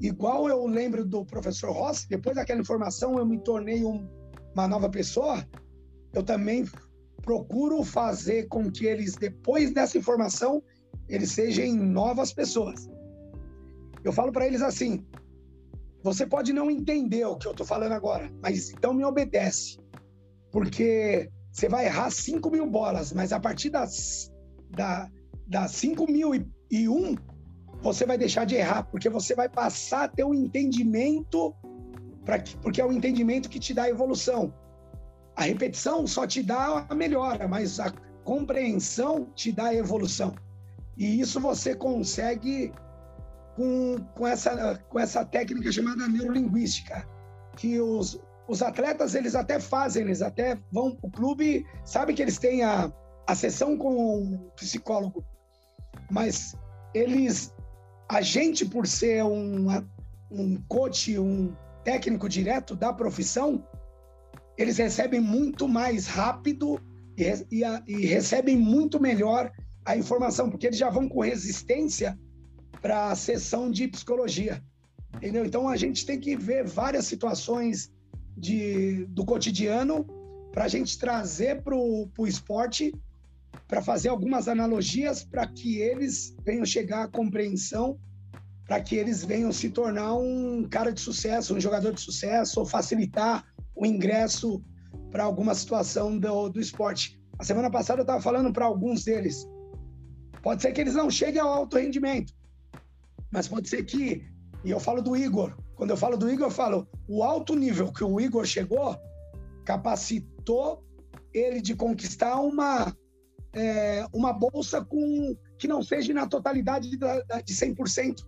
Igual eu lembro do professor Rossi, depois daquela informação eu me tornei um, uma nova pessoa, eu também procuro fazer com que eles, depois dessa informação, eles sejam novas pessoas. Eu falo para eles assim: você pode não entender o que eu estou falando agora, mas então me obedece. Porque você vai errar 5 mil bolas, mas a partir das, da, das 5 mil e, e um, você vai deixar de errar, porque você vai passar a ter um entendimento, pra, porque é o entendimento que te dá evolução. A repetição só te dá a melhora, mas a compreensão te dá a evolução. E isso você consegue com, com, essa, com essa técnica chamada neurolinguística, que os, os atletas eles até fazem, eles até vão para o clube, sabe que eles têm a, a sessão com o psicólogo, mas eles a gente, por ser um, um coach, um técnico direto da profissão, eles recebem muito mais rápido e, e, e recebem muito melhor a informação, porque eles já vão com resistência para a sessão de psicologia. Entendeu? Então a gente tem que ver várias situações de, do cotidiano para a gente trazer para o esporte para fazer algumas analogias para que eles venham chegar à compreensão, para que eles venham se tornar um cara de sucesso, um jogador de sucesso, ou facilitar o ingresso para alguma situação do, do esporte. A semana passada eu estava falando para alguns deles. Pode ser que eles não cheguem ao alto rendimento, mas pode ser que, e eu falo do Igor, quando eu falo do Igor, eu falo o alto nível que o Igor chegou capacitou ele de conquistar uma é, uma bolsa com que não seja na totalidade de, de 100%.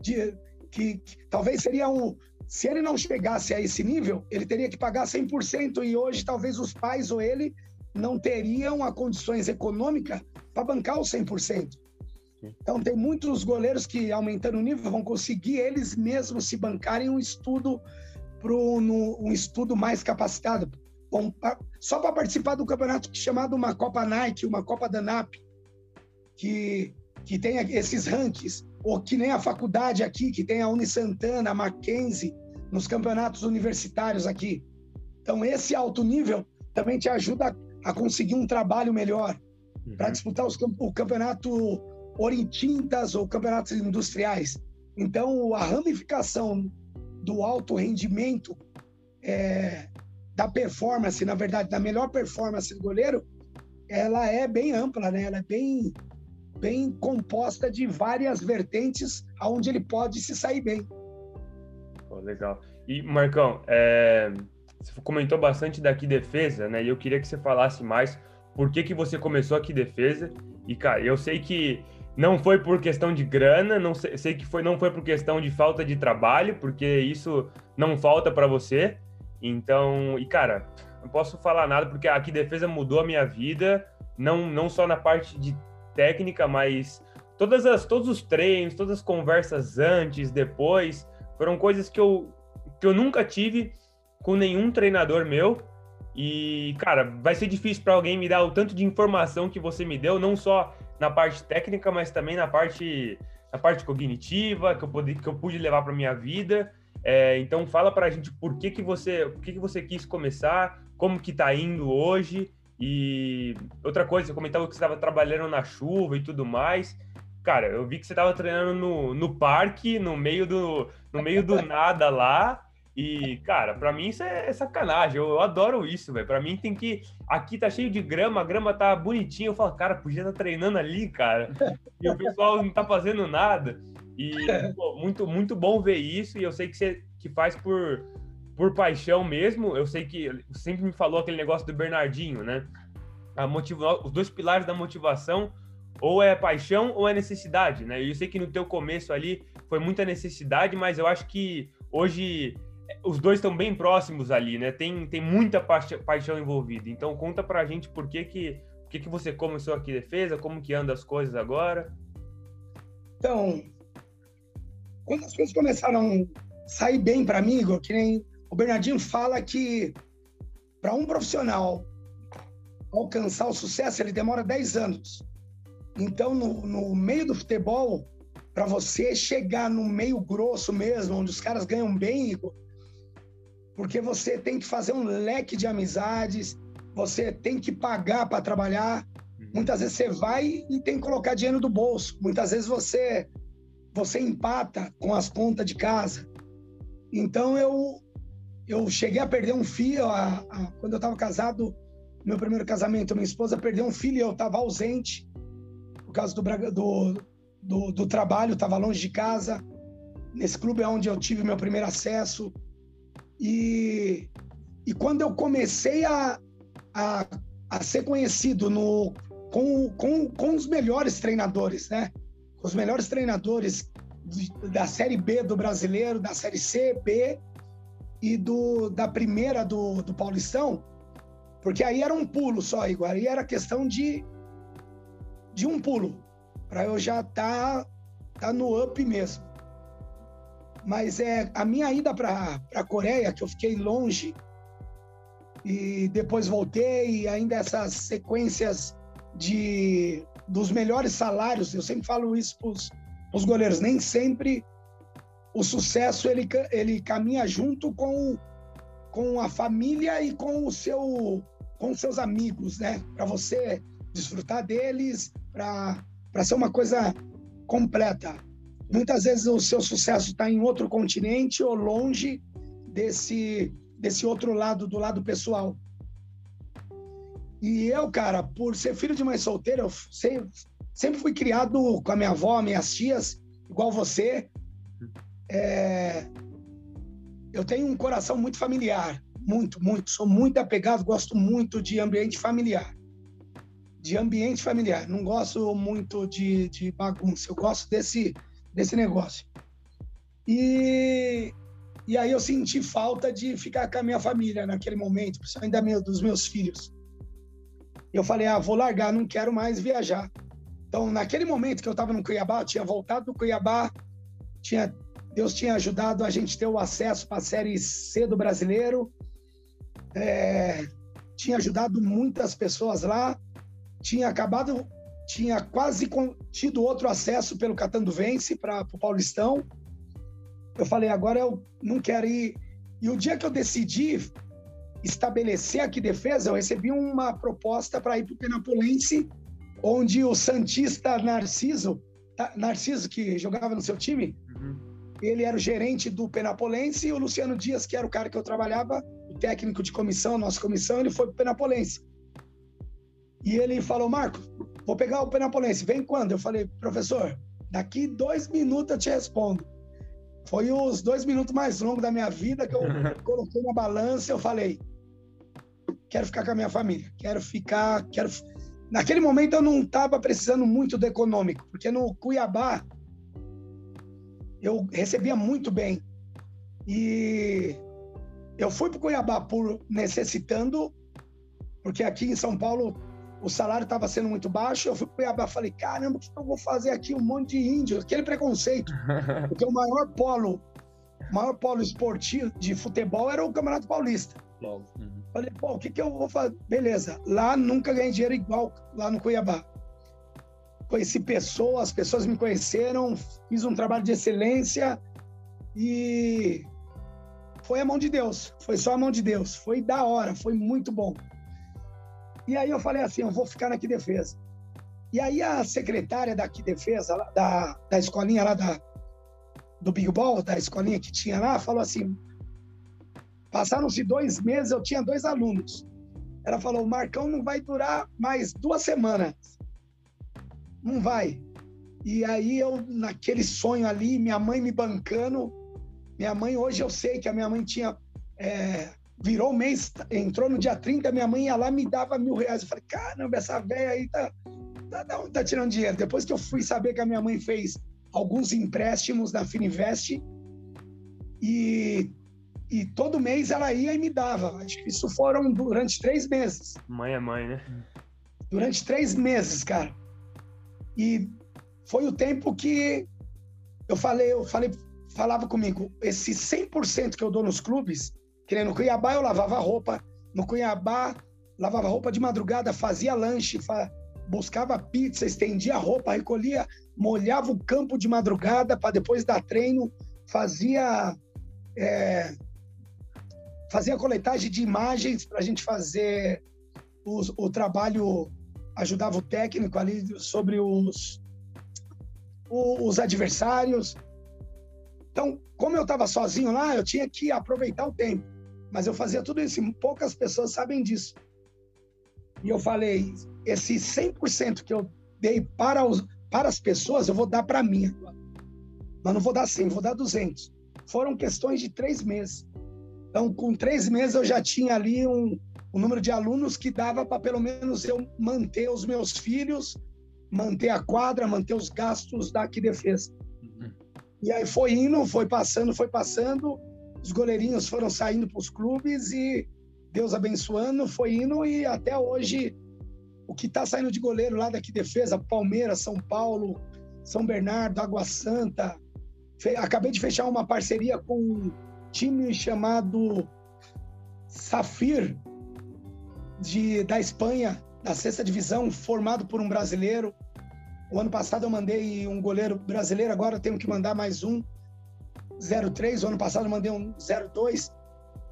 De, que, que talvez seria um. Se ele não chegasse a esse nível, ele teria que pagar 100%, e hoje talvez os pais ou ele não teriam a condições econômicas para bancar os 100%. Então, tem muitos goleiros que, aumentando o nível, vão conseguir eles mesmos se bancarem um estudo para um estudo mais capacitado só para participar do campeonato chamado uma Copa Nike, uma Copa da NAP, que, que tem esses rankings, ou que nem a faculdade aqui, que tem a Uni Santana, a Mackenzie, nos campeonatos universitários aqui. Então, esse alto nível também te ajuda a conseguir um trabalho melhor uhum. para disputar os, o campeonato Orientintas ou campeonatos industriais. Então, a ramificação do alto rendimento é, da performance, na verdade, da melhor performance do goleiro, ela é bem ampla, né? Ela é bem, bem composta de várias vertentes aonde ele pode se sair bem. Oh, legal. E, Marcão, é... você comentou bastante daqui defesa, né? E eu queria que você falasse mais por que, que você começou aqui defesa. E, cara, eu sei que não foi por questão de grana, não sei, sei que foi, não foi por questão de falta de trabalho, porque isso não falta para você. Então, e cara, não posso falar nada porque aqui defesa mudou a minha vida, não, não só na parte de técnica, mas todas as, todos os treinos, todas as conversas antes, depois, foram coisas que eu, que eu nunca tive com nenhum treinador meu. E, cara, vai ser difícil para alguém me dar o tanto de informação que você me deu, não só na parte técnica, mas também na parte, na parte cognitiva, que eu, pude, que eu pude levar para minha vida. É, então fala para a gente por que, que você, por que, que você quis começar, como que tá indo hoje e outra coisa, você comentava que você estava trabalhando na chuva e tudo mais. Cara, eu vi que você estava treinando no, no parque, no meio do, no meio do nada lá. E, cara, para mim isso é, é sacanagem. Eu, eu adoro isso, velho. Para mim tem que. Aqui tá cheio de grama, a grama tá bonitinha. Eu falo, cara, podia estar tá treinando ali, cara. E o pessoal não tá fazendo nada. E pô, muito, muito bom ver isso. E eu sei que você que faz por, por paixão mesmo. Eu sei que sempre me falou aquele negócio do Bernardinho, né? A motiva, os dois pilares da motivação ou é paixão ou é necessidade, né? Eu sei que no teu começo ali foi muita necessidade, mas eu acho que hoje os dois estão bem próximos ali, né? Tem, tem muita paixão envolvida. Então conta pra gente por que que, por que, que você começou aqui defesa, como que anda as coisas agora. Então, quando as coisas começaram a sair bem para mim, que nem o Bernardinho fala que para um profissional alcançar o sucesso, ele demora 10 anos. Então, no, no meio do futebol, para você chegar no meio grosso mesmo, onde os caras ganham bem, porque você tem que fazer um leque de amizades, você tem que pagar para trabalhar. Uhum. Muitas vezes você vai e tem que colocar dinheiro do bolso. Muitas vezes você você empata com as contas de casa. Então eu eu cheguei a perder um filho a, a, quando eu estava casado, meu primeiro casamento, minha esposa perdeu um filho e eu estava ausente por causa do, do, do, do trabalho, estava longe de casa. Nesse clube é onde eu tive meu primeiro acesso. E, e quando eu comecei a, a, a ser conhecido no, com, com, com os melhores treinadores, né? Os melhores treinadores da Série B do brasileiro, da Série C, B e do, da primeira do, do Paulistão, porque aí era um pulo só, Igor. Aí era questão de, de um pulo, para eu já estar tá, tá no up mesmo. Mas é a minha ida para a Coreia, que eu fiquei longe, e depois voltei, e ainda essas sequências de dos melhores salários, eu sempre falo isso para os goleiros, nem sempre o sucesso ele, ele caminha junto com, com a família e com o seu com seus amigos, né? Para você desfrutar deles, para ser uma coisa completa. Muitas vezes o seu sucesso está em outro continente ou longe desse desse outro lado, do lado pessoal. E eu, cara, por ser filho de mãe solteira, eu sempre, sempre fui criado com a minha avó, minhas tias, igual você. É... Eu tenho um coração muito familiar, muito, muito. Sou muito apegado, gosto muito de ambiente familiar. De ambiente familiar. Não gosto muito de, de bagunça, eu gosto desse, desse negócio. E, e aí eu senti falta de ficar com a minha família naquele momento, principalmente dos meus filhos. Eu falei, ah, vou largar, não quero mais viajar. Então, naquele momento que eu estava no Cuiabá, tinha voltado do Cuiabá, tinha Deus tinha ajudado a gente ter o acesso para a Série C do Brasileiro. É, tinha ajudado muitas pessoas lá. Tinha acabado, tinha quase tido outro acesso pelo Catanduvense para o Paulistão. Eu falei, agora eu não quero ir. E o dia que eu decidi estabelecer aqui defesa, eu recebi uma proposta para ir para o Penapolense, onde o Santista Narciso, Narciso que jogava no seu time, uhum ele era o gerente do Penapolense e o Luciano Dias, que era o cara que eu trabalhava, o técnico de comissão, nossa comissão, ele foi pro Penapolense. E ele falou, Marco, vou pegar o Penapolense, vem quando? Eu falei, professor, daqui dois minutos eu te respondo. Foi os dois minutos mais longos da minha vida que eu coloquei na balança. Eu falei, quero ficar com a minha família, quero ficar, quero. Naquele momento eu não estava precisando muito do econômico, porque no Cuiabá eu recebia muito bem. E eu fui para Cuiabá por necessitando, porque aqui em São Paulo o salário estava sendo muito baixo. Eu fui para Cuiabá falei, caramba, o que eu vou fazer aqui? Um monte de índio, aquele preconceito. Porque o maior polo, o maior polo esportivo de futebol era o Campeonato Paulista. Uhum. Falei, pô, o que, que eu vou fazer? Beleza, lá nunca ganhei dinheiro igual lá no Cuiabá conheci pessoas, as pessoas me conheceram, fiz um trabalho de excelência e foi a mão de Deus, foi só a mão de Deus, foi da hora, foi muito bom. E aí eu falei assim, eu vou ficar na Defesa. E aí a secretária da Defesa, da, da escolinha lá da, do Big Ball, da escolinha que tinha lá, falou assim, passaram-se dois meses, eu tinha dois alunos. Ela falou, o Marcão não vai durar mais duas semanas não vai. E aí eu, naquele sonho ali, minha mãe me bancando, minha mãe, hoje eu sei que a minha mãe tinha, é, virou o mês, entrou no dia 30, minha mãe ia lá me dava mil reais. Eu falei, caramba, essa velha aí tá, tá, tá, tá tirando dinheiro. Depois que eu fui saber que a minha mãe fez alguns empréstimos na Fininvest e, e todo mês ela ia e me dava. Acho que isso foram durante três meses. Mãe é mãe, né? Durante três meses, cara. E foi o tempo que eu falei, eu falei, falava comigo, esse 100% que eu dou nos clubes, que nem no Cuiabá eu lavava roupa, no Cuiabá lavava roupa de madrugada, fazia lanche, fa... buscava pizza, estendia roupa, recolhia, molhava o campo de madrugada para depois dar treino, fazia é... fazia coletagem de imagens para a gente fazer os, o trabalho, ajudava o técnico ali sobre os os adversários. Então, como eu estava sozinho lá, eu tinha que aproveitar o tempo. Mas eu fazia tudo isso, e poucas pessoas sabem disso. E eu falei, esse 100% que eu dei para, os, para as pessoas, eu vou dar para mim agora. Mas não vou dar 100, vou dar 200. Foram questões de três meses. Então, com três meses, eu já tinha ali um, um número de alunos que dava para pelo menos eu manter os meus filhos manter a quadra, manter os gastos da que defesa. Uhum. E aí foi indo, foi passando, foi passando, os goleirinhos foram saindo para os clubes e Deus abençoando, foi indo e até hoje o que está saindo de goleiro lá daqui defesa, Palmeiras, São Paulo, São Bernardo, Água Santa. Acabei de fechar uma parceria com um time chamado Safir de, da Espanha, da sexta divisão, formado por um brasileiro. O ano passado eu mandei um goleiro brasileiro, agora tenho que mandar mais um 03. O ano passado mandei um 02.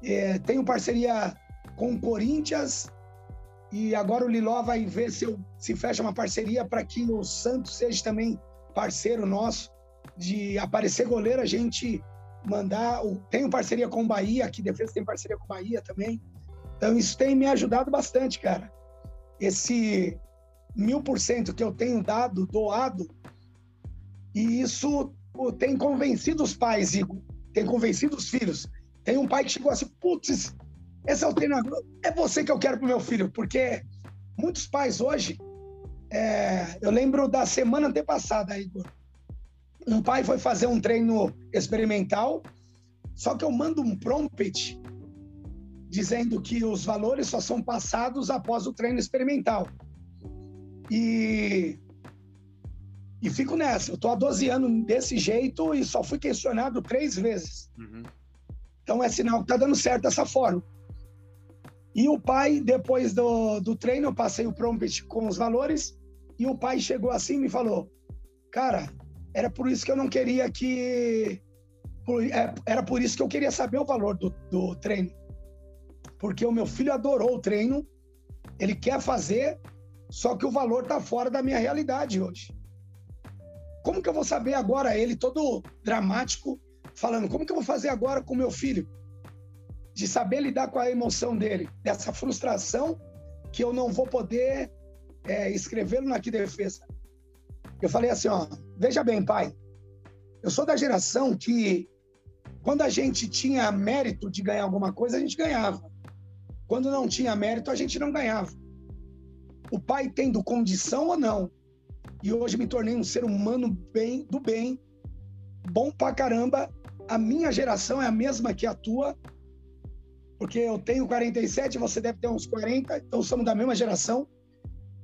É, tenho parceria com o Corinthians e agora o Liló vai ver se, eu, se fecha uma parceria para que o Santos seja também parceiro nosso de aparecer goleiro, a gente mandar. Tenho parceria com o Bahia, aqui defesa tem parceria com o Bahia também. Então isso tem me ajudado bastante, cara esse mil por cento que eu tenho dado, doado, e isso tem convencido os pais, Igor, tem convencido os filhos. Tem um pai que chegou assim, putz, esse é o treinador, é você que eu quero para meu filho, porque muitos pais hoje, é, eu lembro da semana antepassada, Igor, um pai foi fazer um treino experimental, só que eu mando um prompt dizendo que os valores só são passados após o treino experimental. E, e fico nessa. Eu estou há 12 anos desse jeito e só fui questionado três vezes. Uhum. Então é sinal que está dando certo dessa forma. E o pai, depois do, do treino, eu passei o prompt com os valores e o pai chegou assim e me falou: Cara, era por isso que eu não queria que. Por, é, era por isso que eu queria saber o valor do, do treino porque o meu filho adorou o treino, ele quer fazer, só que o valor está fora da minha realidade hoje. Como que eu vou saber agora, ele todo dramático, falando, como que eu vou fazer agora com meu filho? De saber lidar com a emoção dele, dessa frustração que eu não vou poder é, escrevê-lo defesa. Eu falei assim, ó, veja bem, pai, eu sou da geração que quando a gente tinha mérito de ganhar alguma coisa, a gente ganhava. Quando não tinha mérito, a gente não ganhava. O pai tendo condição ou não. E hoje me tornei um ser humano bem do bem, bom pra caramba. A minha geração é a mesma que a tua, porque eu tenho 47, você deve ter uns 40, então somos da mesma geração.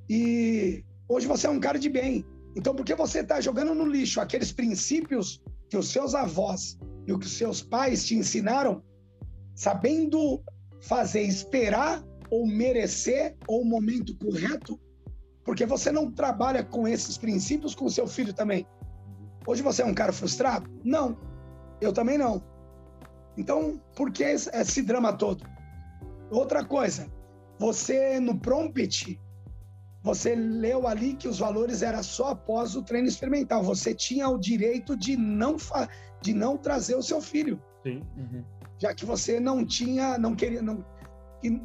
E hoje você é um cara de bem. Então, por que você está jogando no lixo aqueles princípios que os seus avós e o que os seus pais te ensinaram, sabendo fazer esperar ou merecer ou o momento correto, porque você não trabalha com esses princípios com o seu filho também. Hoje você é um cara frustrado? Não. Eu também não. Então, por que esse drama todo? Outra coisa, você no prompt, você leu ali que os valores eram só após o treino experimental. Você tinha o direito de não, de não trazer o seu filho. Sim. Uhum já que você não tinha, não queria, não,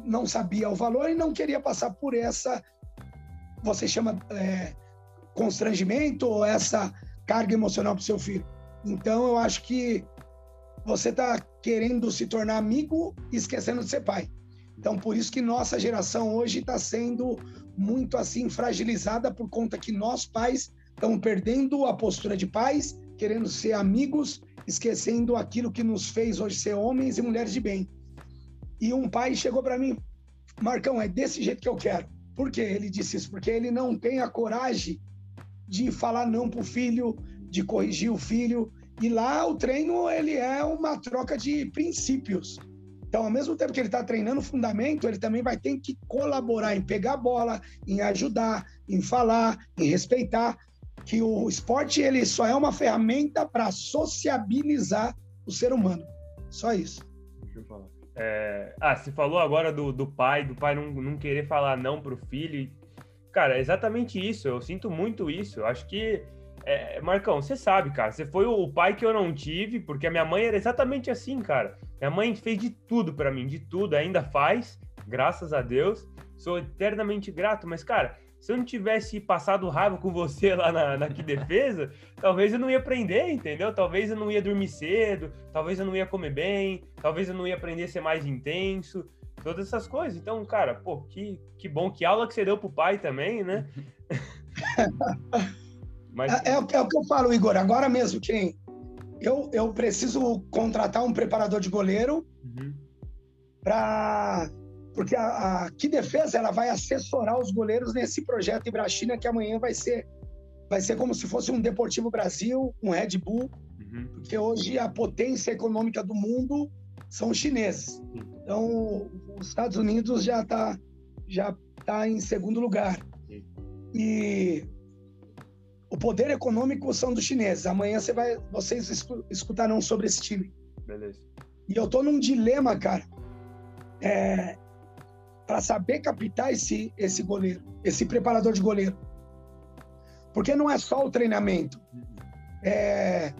não sabia o valor e não queria passar por essa, você chama é, constrangimento ou essa carga emocional para o seu filho. Então, eu acho que você está querendo se tornar amigo e esquecendo de ser pai. Então, por isso que nossa geração hoje está sendo muito assim fragilizada por conta que nós pais estamos perdendo a postura de pais querendo ser amigos, esquecendo aquilo que nos fez hoje ser homens e mulheres de bem. E um pai chegou para mim, Marcão, é desse jeito que eu quero. Por que ele disse isso? Porque ele não tem a coragem de falar não para o filho, de corrigir o filho. E lá o treino ele é uma troca de princípios. Então, ao mesmo tempo que ele está treinando fundamento, ele também vai ter que colaborar em pegar a bola, em ajudar, em falar, em respeitar. Que o esporte ele só é uma ferramenta para sociabilizar o ser humano. Só isso. Deixa eu falar. É... Ah, você falou agora do, do pai, do pai não, não querer falar não pro filho. Cara, é exatamente isso. Eu sinto muito isso. Eu acho que é, Marcão, você sabe, cara, você foi o pai que eu não tive, porque a minha mãe era exatamente assim, cara. Minha mãe fez de tudo para mim, de tudo, ainda faz, graças a Deus. Sou eternamente grato, mas, cara, se eu não tivesse passado raiva com você lá na, na Que Defesa, talvez eu não ia aprender, entendeu? Talvez eu não ia dormir cedo, talvez eu não ia comer bem, talvez eu não ia aprender a ser mais intenso, todas essas coisas. Então, cara, pô, que, que bom, que aula que você deu pro pai também, né? Mas... É, é, é, o que eu falo, Igor, agora mesmo, que eu, eu preciso contratar um preparador de goleiro uhum. para porque a, a Que Defesa ela vai assessorar os goleiros nesse projeto Ibrachina que amanhã vai ser vai ser como se fosse um Deportivo Brasil, um Red Bull, uhum. porque hoje a potência econômica do mundo são os chineses. Então, os Estados Unidos já está já tá em segundo lugar. E o poder econômico são dos chineses. Amanhã você vai, vocês escutarão sobre esse time. Beleza. E eu tô num dilema, cara, é, para saber captar esse esse goleiro, esse preparador de goleiro, porque não é só o treinamento, é,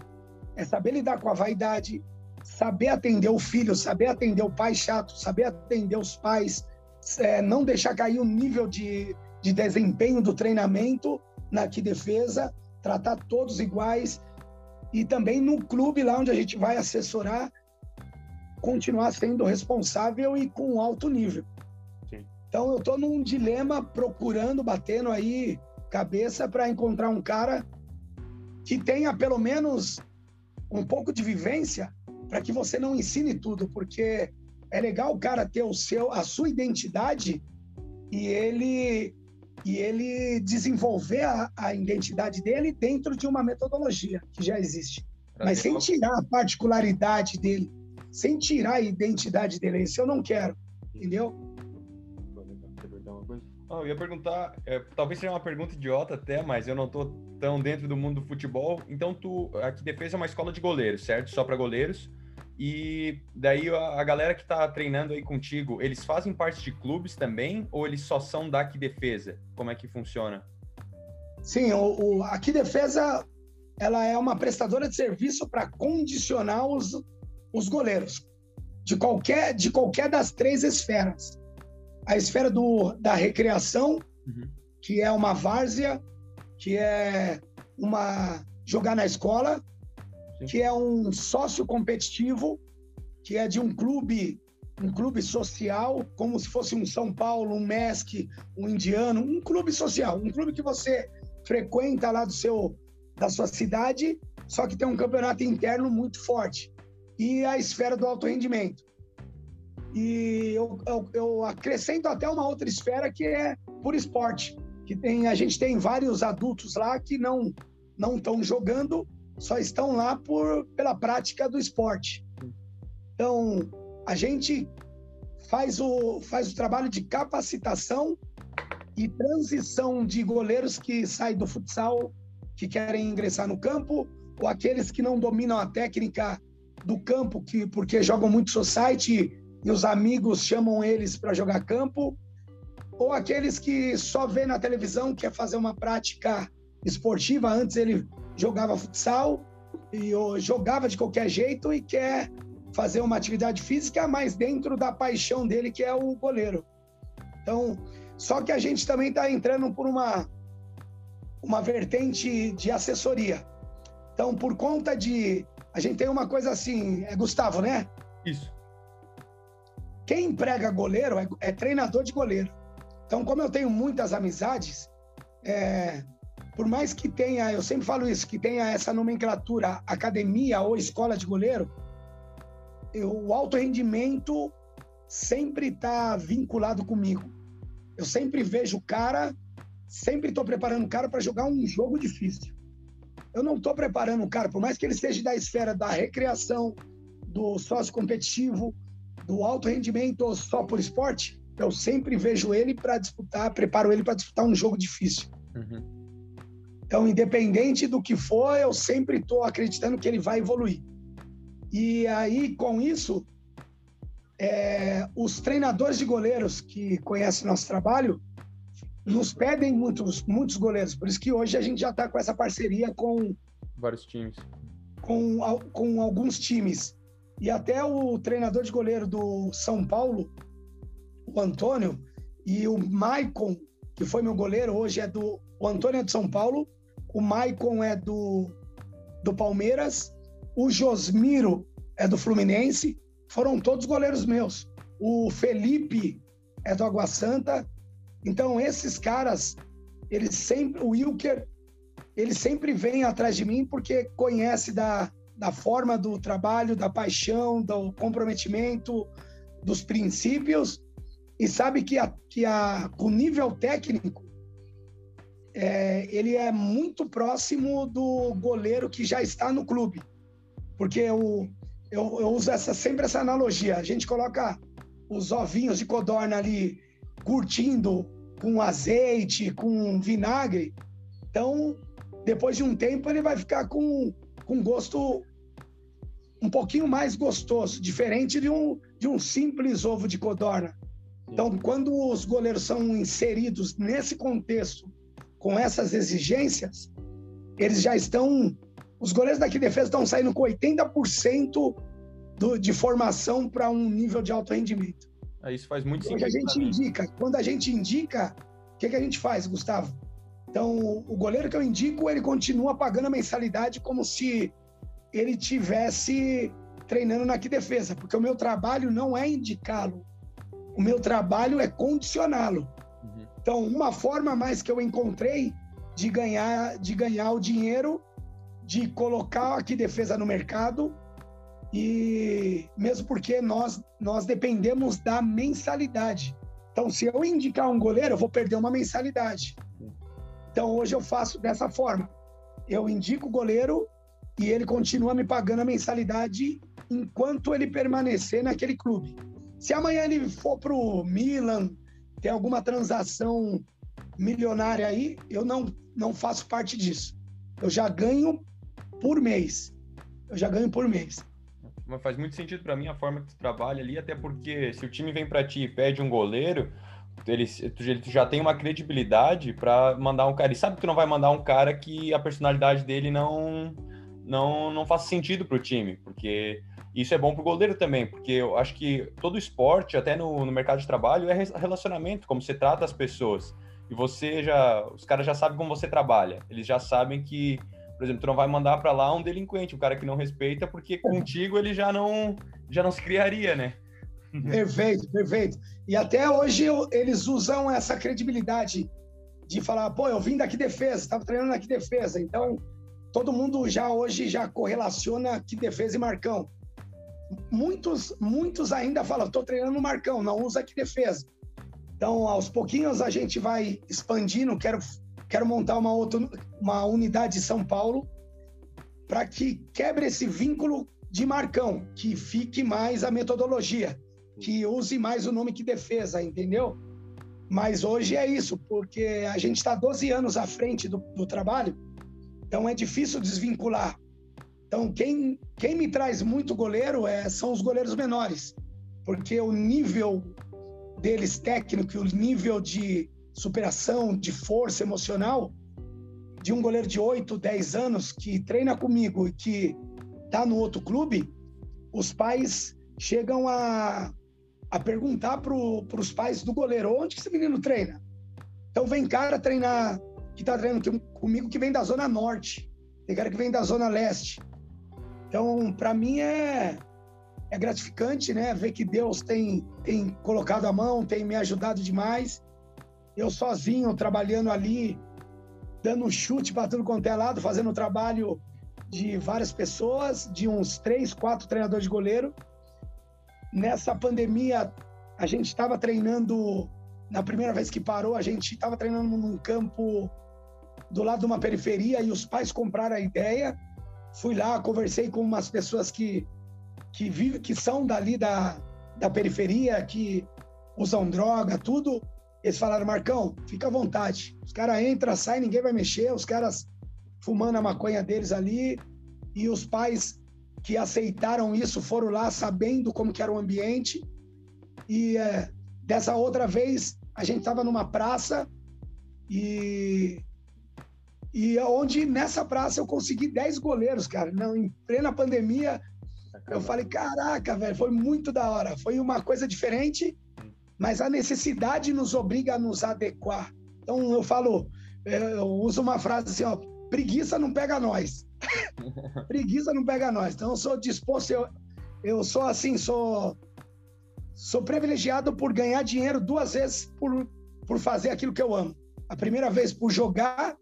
é saber lidar com a vaidade, saber atender o filho, saber atender o pai chato, saber atender os pais, é, não deixar cair o nível de, de desempenho do treinamento na que defesa, tratar todos iguais e também no clube lá onde a gente vai assessorar, continuar sendo responsável e com alto nível. Então eu estou num dilema procurando, batendo aí cabeça para encontrar um cara que tenha pelo menos um pouco de vivência para que você não ensine tudo, porque é legal o cara ter o seu, a sua identidade e ele e ele desenvolver a, a, identidade dele dentro de uma metodologia que já existe. Mas sem tirar a particularidade dele, sem tirar a identidade dele. Isso eu não quero, entendeu? Ah, eu ia perguntar, é, talvez seja uma pergunta idiota até, mas eu não tô tão dentro do mundo do futebol. Então, tu, aqui defesa é uma escola de goleiros, certo? Só para goleiros. E daí a, a galera que está treinando aí contigo, eles fazem parte de clubes também ou eles só são da Aqui Defesa? Como é que funciona? Sim, o, o Aqui Defesa ela é uma prestadora de serviço para condicionar os, os goleiros de qualquer de qualquer das três esferas. A esfera do, da recreação, uhum. que é uma várzea, que é uma jogar na escola, que é um sócio competitivo, que é de um clube, um clube social, como se fosse um São Paulo, um MESC, um Indiano, um clube social, um clube que você frequenta lá do seu da sua cidade, só que tem um campeonato interno muito forte. E a esfera do alto rendimento. E eu, eu, eu acrescento até uma outra esfera que é por esporte, que tem a gente tem vários adultos lá que não não estão jogando, só estão lá por, pela prática do esporte. Então, a gente faz o, faz o trabalho de capacitação e transição de goleiros que saem do futsal, que querem ingressar no campo, ou aqueles que não dominam a técnica do campo, que porque jogam muito society e os amigos chamam eles para jogar campo, ou aqueles que só vê na televisão, quer fazer uma prática esportiva, antes ele jogava futsal e jogava de qualquer jeito e quer fazer uma atividade física, mas dentro da paixão dele, que é o goleiro. Então, só que a gente também está entrando por uma, uma vertente de assessoria. Então, por conta de. A gente tem uma coisa assim, é Gustavo, né? Isso. Quem emprega goleiro é, é treinador de goleiro. Então, como eu tenho muitas amizades, é, por mais que tenha, eu sempre falo isso, que tenha essa nomenclatura academia ou escola de goleiro, eu, o alto rendimento sempre está vinculado comigo. Eu sempre vejo o cara, sempre estou preparando o cara para jogar um jogo difícil. Eu não estou preparando o cara, por mais que ele seja da esfera da recreação, do sócio competitivo, do alto rendimento só por esporte, eu sempre vejo ele para disputar, preparo ele para disputar um jogo difícil. Uhum. Então, independente do que for, eu sempre estou acreditando que ele vai evoluir. E aí, com isso, é, os treinadores de goleiros que conhecem nosso trabalho nos pedem muitos, muitos goleiros. Por isso que hoje a gente já está com essa parceria com vários times, com, com alguns times. E até o treinador de goleiro do São Paulo, o Antônio, e o Maicon, que foi meu goleiro, hoje é do. O Antônio é de São Paulo, o Maicon é do, do Palmeiras, o Josmiro é do Fluminense, foram todos goleiros meus. O Felipe é do Água Santa. Então, esses caras, eles sempre, o Wilker, ele sempre vem atrás de mim porque conhece da, da forma do trabalho, da paixão, do comprometimento, dos princípios e sabe que, a, que a, o nível técnico é, ele é muito próximo do goleiro que já está no clube. Porque eu, eu, eu uso essa, sempre essa analogia. A gente coloca os ovinhos de codorna ali curtindo com azeite, com vinagre. Então, depois de um tempo, ele vai ficar com, com gosto um pouquinho mais gostoso, diferente de um, de um simples ovo de codorna. Então, quando os goleiros são inseridos nesse contexto com essas exigências, eles já estão. Os goleiros daqui de defesa estão saindo com 80% do, de formação para um nível de alto rendimento. É, isso faz muito sentido. a gente indica, quando a gente indica, o que, que a gente faz, Gustavo? Então, o goleiro que eu indico, ele continua pagando a mensalidade como se ele tivesse treinando na que defesa, porque o meu trabalho não é indicá-lo, o meu trabalho é condicioná-lo. Então, uma forma mais que eu encontrei de ganhar, de ganhar o dinheiro, de colocar aqui defesa no mercado, e mesmo porque nós, nós dependemos da mensalidade. Então, se eu indicar um goleiro, eu vou perder uma mensalidade. Então, hoje eu faço dessa forma. Eu indico o goleiro e ele continua me pagando a mensalidade enquanto ele permanecer naquele clube. Se amanhã ele for para o Milan, tem alguma transação milionária aí, eu não, não faço parte disso. Eu já ganho por mês. Eu já ganho por mês. Mas faz muito sentido para mim a forma que tu trabalha ali, até porque se o time vem para ti e pede um goleiro, ele, ele já tem uma credibilidade para mandar um cara. E sabe que tu não vai mandar um cara que a personalidade dele não não não faz sentido para o time, porque isso é bom para o goleiro também, porque eu acho que todo esporte, até no, no mercado de trabalho, é relacionamento, como você trata as pessoas. E você já, os caras já sabem como você trabalha. Eles já sabem que, por exemplo, tu não vai mandar para lá um delinquente, um cara que não respeita, porque contigo ele já não, já não se criaria, né? Perfeito, perfeito. E até hoje eles usam essa credibilidade de falar, pô, eu vim daqui defesa, estava treinando aqui defesa. Então, todo mundo já hoje já correlaciona que defesa e Marcão muitos, muitos ainda falam, estou treinando Marcão, não usa aqui defesa. Então, aos pouquinhos a gente vai expandindo, quero, quero montar uma outra uma unidade de São Paulo para que quebre esse vínculo de Marcão, que fique mais a metodologia, que use mais o nome que defesa, entendeu? Mas hoje é isso, porque a gente está 12 anos à frente do, do trabalho, então é difícil desvincular então, quem, quem me traz muito goleiro é, são os goleiros menores, porque o nível deles técnico, o nível de superação, de força emocional, de um goleiro de 8, 10 anos que treina comigo e que está no outro clube, os pais chegam a, a perguntar para os pais do goleiro: onde que esse menino treina? Então, vem cara treinar, que está treinando comigo, que vem da Zona Norte, tem cara que vem da Zona Leste. Então, para mim é, é gratificante, né? Ver que Deus tem, tem colocado a mão, tem me ajudado demais. Eu sozinho, trabalhando ali, dando chute para tudo quanto é lado, fazendo o trabalho de várias pessoas, de uns três, quatro treinadores de goleiro. Nessa pandemia, a gente estava treinando, na primeira vez que parou, a gente estava treinando num campo do lado de uma periferia e os pais compraram a ideia. Fui lá, conversei com umas pessoas que, que, vivem, que são dali da, da periferia, que usam droga, tudo. Eles falaram, Marcão, fica à vontade. Os caras entram, saem, ninguém vai mexer, os caras fumando a maconha deles ali. E os pais que aceitaram isso foram lá sabendo como que era o ambiente. E é, dessa outra vez, a gente estava numa praça e e onde nessa praça eu consegui 10 goleiros, cara. Não, em plena pandemia, eu falei, caraca, velho, foi muito da hora. Foi uma coisa diferente, mas a necessidade nos obriga a nos adequar. Então eu falo, eu uso uma frase assim, ó, preguiça não pega nós. preguiça não pega nós. Então eu sou disposto, eu, eu sou assim, sou sou privilegiado por ganhar dinheiro duas vezes por, por fazer aquilo que eu amo. A primeira vez por jogar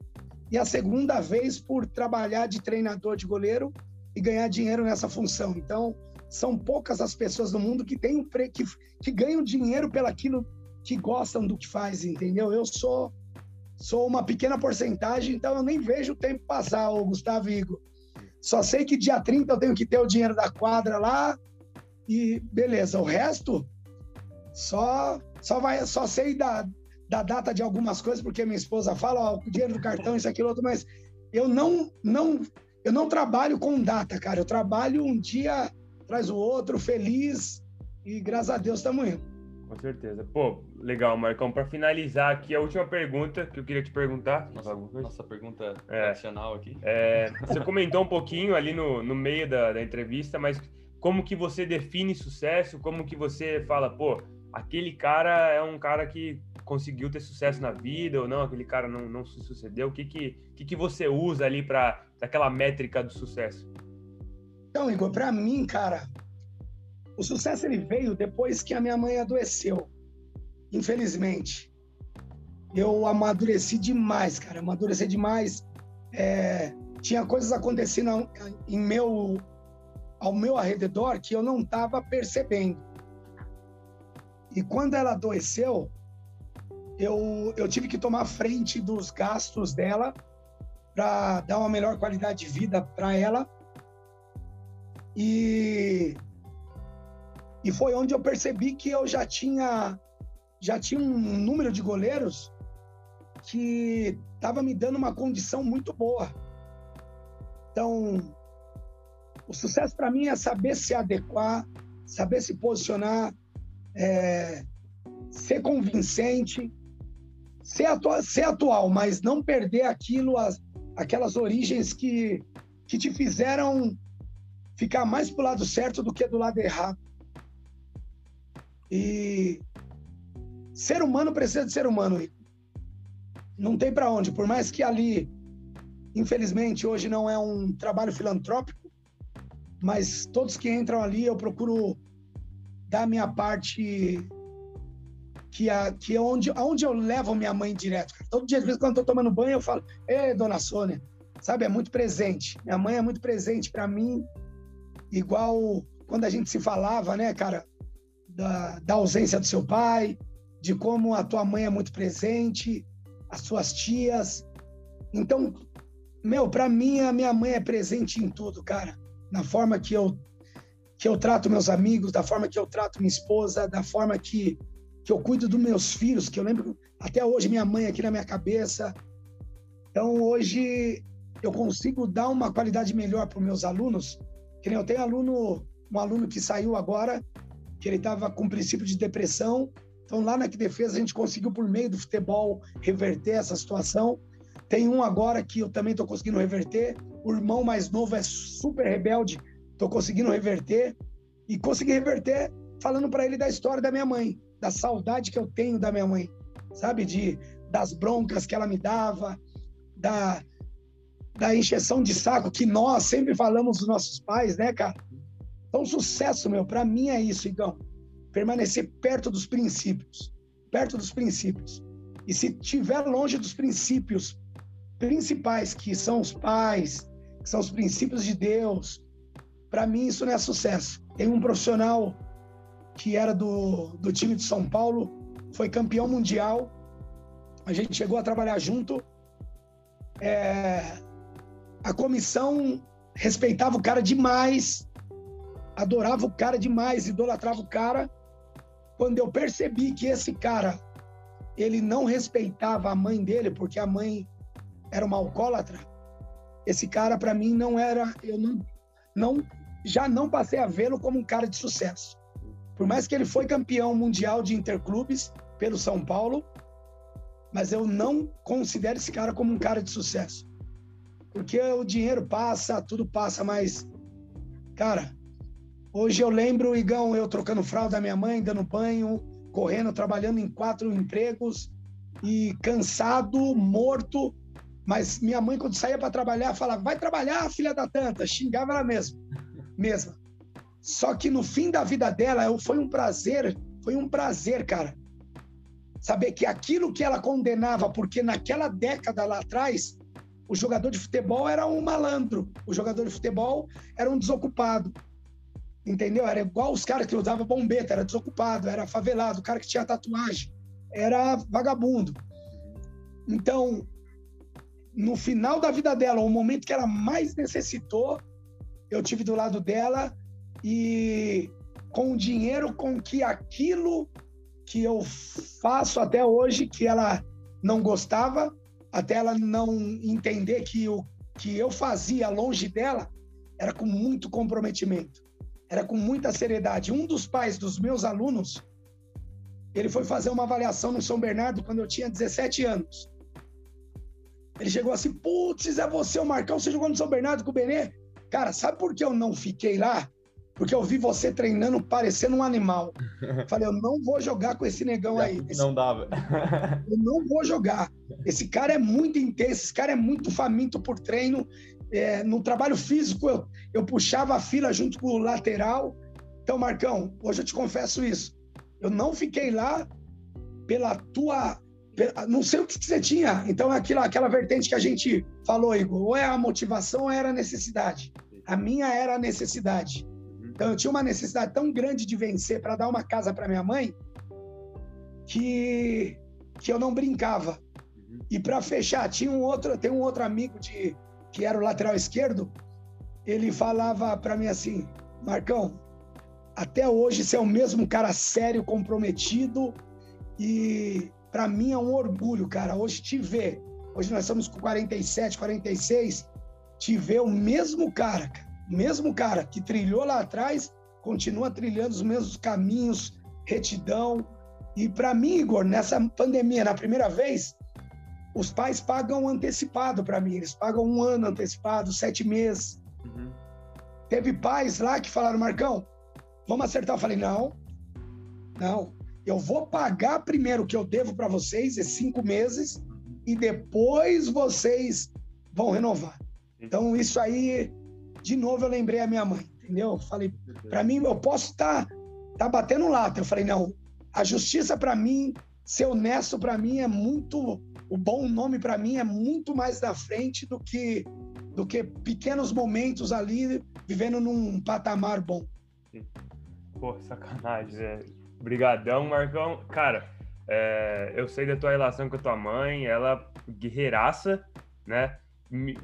e a segunda vez por trabalhar de treinador de goleiro e ganhar dinheiro nessa função. Então, são poucas as pessoas no mundo que têm que, que ganham dinheiro pelaquilo que gostam do que faz, entendeu? Eu sou sou uma pequena porcentagem, então eu nem vejo o tempo passar, o Gustavo Igor. Só sei que dia 30 eu tenho que ter o dinheiro da quadra lá e beleza. O resto só só vai só sei da, da data de algumas coisas, porque minha esposa fala, ó, o dinheiro do cartão, isso, aquilo, outro, mas eu não, não, eu não trabalho com data, cara. Eu trabalho um dia traz o outro, feliz, e graças a Deus estamos indo. Com certeza. Pô, legal, Marcão. Para finalizar aqui, a última pergunta que eu queria te perguntar. Nossa, nossa pergunta é, tradicional aqui. É, você comentou um pouquinho ali no, no meio da, da entrevista, mas como que você define sucesso? Como que você fala, pô, aquele cara é um cara que conseguiu ter sucesso na vida ou não, aquele cara não, não se sucedeu? O que, que, que, que você usa ali para aquela métrica do sucesso? Então, Igor, para mim, cara, o sucesso ele veio depois que a minha mãe adoeceu. Infelizmente. Eu amadureci demais, cara. Amadureci demais. É, tinha coisas acontecendo em meu, ao meu arredor que eu não estava percebendo. E quando ela adoeceu, eu, eu tive que tomar frente dos gastos dela para dar uma melhor qualidade de vida para ela. E, e foi onde eu percebi que eu já tinha já tinha um número de goleiros que estava me dando uma condição muito boa. Então, o sucesso para mim é saber se adequar, saber se posicionar, é, ser convincente, ser, ser atual, mas não perder aquilo, as, aquelas origens que, que te fizeram ficar mais pro lado certo do que do lado errado. E ser humano precisa de ser humano. Não tem para onde. Por mais que ali, infelizmente, hoje não é um trabalho filantrópico, mas todos que entram ali eu procuro dar minha parte que, a, que é onde, aonde eu levo minha mãe direto. Cara. Todo dia, de vez quando eu tô tomando banho, eu falo, Ei, dona Sônia, sabe, é muito presente. Minha mãe é muito presente para mim, igual quando a gente se falava, né, cara, da, da ausência do seu pai, de como a tua mãe é muito presente, as suas tias. Então, meu, para mim, a minha mãe é presente em tudo, cara. Na forma que eu que eu trato meus amigos, da forma que eu trato minha esposa, da forma que que eu cuido dos meus filhos, que eu lembro até hoje minha mãe aqui na minha cabeça. Então hoje eu consigo dar uma qualidade melhor para os meus alunos. Que nem eu tenho aluno, um aluno que saiu agora, que ele estava com princípio de depressão. Então lá na que defesa a gente conseguiu por meio do futebol reverter essa situação. Tem um agora que eu também estou conseguindo reverter. O irmão mais novo é super rebelde, estou conseguindo reverter e consegui reverter falando para ele da história da minha mãe da saudade que eu tenho da minha mãe, sabe? De, das broncas que ela me dava, da, da encheção de saco que nós sempre falamos dos nossos pais, né, cara? Então, sucesso, meu, para mim é isso, então. Permanecer perto dos princípios. Perto dos princípios. E se tiver longe dos princípios principais, que são os pais, que são os princípios de Deus, para mim isso não é sucesso. Tem um profissional que era do, do time de São Paulo, foi campeão mundial. A gente chegou a trabalhar junto. É, a comissão respeitava o cara demais, adorava o cara demais, idolatrava o cara. Quando eu percebi que esse cara ele não respeitava a mãe dele, porque a mãe era uma alcoólatra, esse cara para mim não era, eu não, não já não passei a vê-lo como um cara de sucesso. Por mais que ele foi campeão mundial de interclubes pelo São Paulo, mas eu não considero esse cara como um cara de sucesso. Porque o dinheiro passa, tudo passa, mas cara, hoje eu lembro, Igão, eu trocando fralda da minha mãe, dando banho, correndo, trabalhando em quatro empregos e cansado, morto. Mas minha mãe, quando saía para trabalhar, falava: vai trabalhar, filha da tanta. Xingava ela mesma. mesma. Só que no fim da vida dela, foi um prazer, foi um prazer, cara. Saber que aquilo que ela condenava, porque naquela década lá atrás, o jogador de futebol era um malandro, o jogador de futebol era um desocupado. Entendeu? Era igual os caras que usavam bombeta, era desocupado, era favelado, o cara que tinha tatuagem, era vagabundo. Então, no final da vida dela, o momento que ela mais necessitou, eu tive do lado dela e com o dinheiro com que aquilo que eu faço até hoje, que ela não gostava, até ela não entender que o que eu fazia longe dela era com muito comprometimento era com muita seriedade. Um dos pais dos meus alunos, ele foi fazer uma avaliação no São Bernardo quando eu tinha 17 anos. Ele chegou assim, putz, é você, o Marcão, você jogou no São Bernardo com o Benê? Cara, sabe por que eu não fiquei lá? Porque eu vi você treinando parecendo um animal. Falei, eu não vou jogar com esse negão aí. Esse... Não dava. eu não vou jogar. Esse cara é muito intenso, esse cara é muito faminto por treino é, no trabalho físico, eu, eu puxava a fila junto com o lateral. Então, Marcão, hoje eu te confesso isso. Eu não fiquei lá pela tua. Pela, não sei o que você tinha. Então, aquilo, aquela vertente que a gente falou, Igor. Ou é a motivação ou era a necessidade. A minha era a necessidade. Então, eu tinha uma necessidade tão grande de vencer para dar uma casa para minha mãe que, que eu não brincava. E para fechar, tinha um outro, tem um outro amigo de, que era o lateral esquerdo, ele falava para mim assim: Marcão, até hoje você é o mesmo cara sério, comprometido e para mim é um orgulho, cara, hoje te ver. Hoje nós estamos com 47, 46, te ver o mesmo cara, o mesmo cara que trilhou lá atrás, continua trilhando os mesmos caminhos, retidão. E para mim, Igor, nessa pandemia, na primeira vez, os pais pagam antecipado para mim, eles pagam um ano antecipado, sete meses. Uhum. Teve pais lá que falaram, Marcão, vamos acertar. Eu falei, não, não, eu vou pagar primeiro o que eu devo para vocês, esses cinco meses, e depois vocês vão renovar. Então, isso aí, de novo, eu lembrei a minha mãe, entendeu? Falei, para mim, eu posso estar tá, tá batendo lata. Eu falei, não, a justiça para mim, ser honesto para mim é muito o bom nome para mim é muito mais da frente do que do que pequenos momentos ali vivendo num patamar bom. Pô, sacanagem, velho. Obrigadão, Marcão. Cara, é, eu sei da tua relação com a tua mãe, ela guerreiraça, né?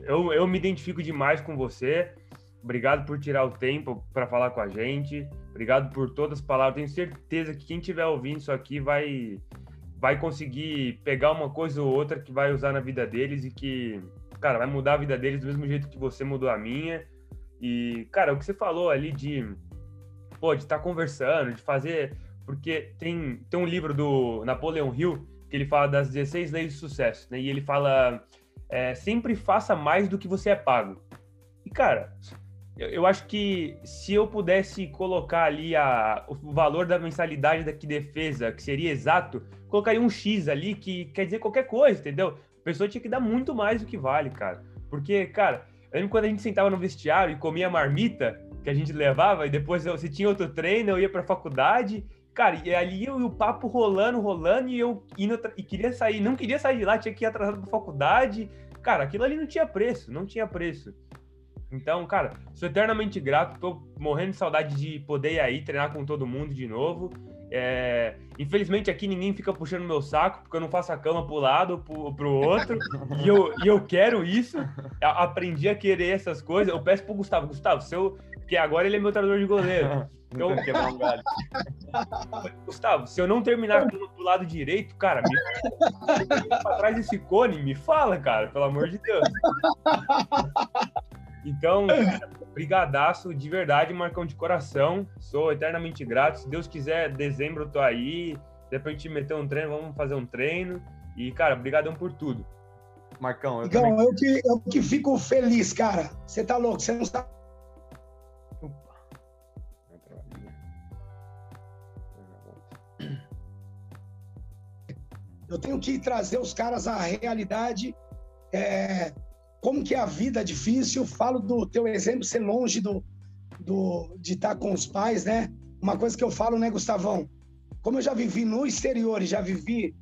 Eu, eu me identifico demais com você. Obrigado por tirar o tempo para falar com a gente. Obrigado por todas as palavras. Tenho certeza que quem estiver ouvindo isso aqui vai vai conseguir pegar uma coisa ou outra que vai usar na vida deles e que, cara, vai mudar a vida deles do mesmo jeito que você mudou a minha. E, cara, o que você falou ali de, pô, de estar tá conversando, de fazer. Porque tem, tem um livro do Napoleon Hill que ele fala das 16 leis de sucesso, né? E ele fala: é, sempre faça mais do que você é pago. E, cara, eu, eu, acho que se eu pudesse colocar ali a, o valor da mensalidade da que defesa, que seria exato, colocaria um X ali que quer dizer qualquer coisa, entendeu? A pessoa tinha que dar muito mais do que vale, cara. Porque, cara, eu lembro quando a gente sentava no vestiário e comia marmita que a gente levava, e depois eu, se tinha outro treino, eu ia pra faculdade. Cara, e ali eu e o papo rolando, rolando, e eu indo e queria sair, não queria sair de lá, tinha que ir atrasado pra faculdade. cara, aquilo ali não tinha preço, não tinha preço. Então, cara, sou eternamente grato, tô morrendo de saudade de poder ir aí treinar com todo mundo de novo. É, infelizmente aqui ninguém fica puxando meu saco, porque eu não faço a cama pro lado, pro, pro outro, e, eu, e eu quero isso. Eu aprendi a querer essas coisas. Eu peço pro Gustavo, Gustavo, se eu, porque agora ele é meu treinador de goleiro. Galho. Gustavo, se eu não terminar a cama pro lado direito, cara, me pra trás desse cone, me fala, cara, pelo amor de Deus. Então, brigadaço de verdade, Marcão de coração. Sou eternamente grato. Se Deus quiser, dezembro eu tô aí. Depois a gente meter um treino, vamos fazer um treino. E, cara, brigadão por tudo. Marcão, eu então, também... eu que, eu que fico feliz, cara. Você tá louco, você não está... Eu tenho que trazer os caras à realidade. É, como que é a vida difícil. Falo do teu exemplo, ser longe do, do, de estar com os pais, né? Uma coisa que eu falo, né, Gustavão? Como eu já vivi no exterior e já vivi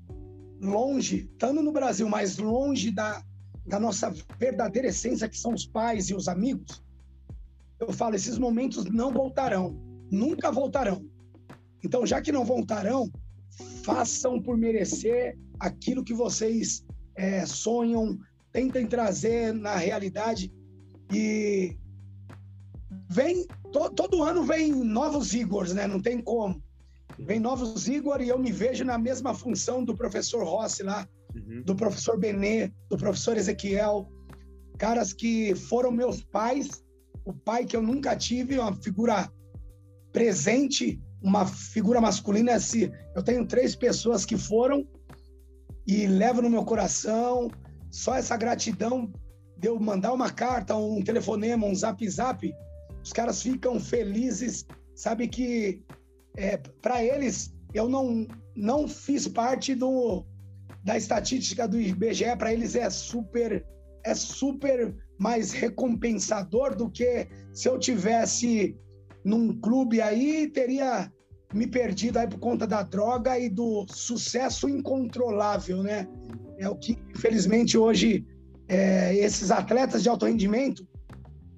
longe, estando no Brasil, mas longe da, da nossa verdadeira essência, que são os pais e os amigos, eu falo, esses momentos não voltarão, nunca voltarão. Então, já que não voltarão, façam por merecer aquilo que vocês é, sonham, tentem trazer na realidade e vem to, todo ano vem novos Igors, né? Não tem como. Vem novos Igor e eu me vejo na mesma função do professor Rossi lá, uhum. do professor Benê, do professor Ezequiel, caras que foram meus pais, o pai que eu nunca tive, uma figura presente, uma figura masculina. Se eu tenho três pessoas que foram e levo no meu coração, só essa gratidão de eu mandar uma carta, um telefonema, um zap zap, os caras ficam felizes, sabe que é, para eles eu não não fiz parte do da estatística do IBGE, para eles é super é super mais recompensador do que se eu tivesse num clube aí teria me perdido aí por conta da droga e do sucesso incontrolável, né? É o que, infelizmente, hoje é, esses atletas de alto rendimento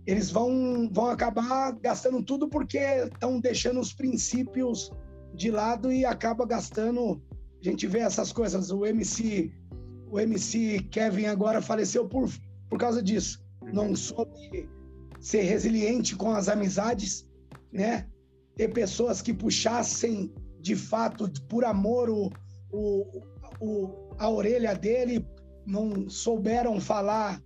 eles vão, vão acabar gastando tudo porque estão deixando os princípios de lado e acaba gastando. A gente vê essas coisas. O MC, o MC Kevin agora faleceu por, por causa disso. Não soube ser resiliente com as amizades, né? Ter pessoas que puxassem de fato, por amor, o, o, o a orelha dele, não souberam falar,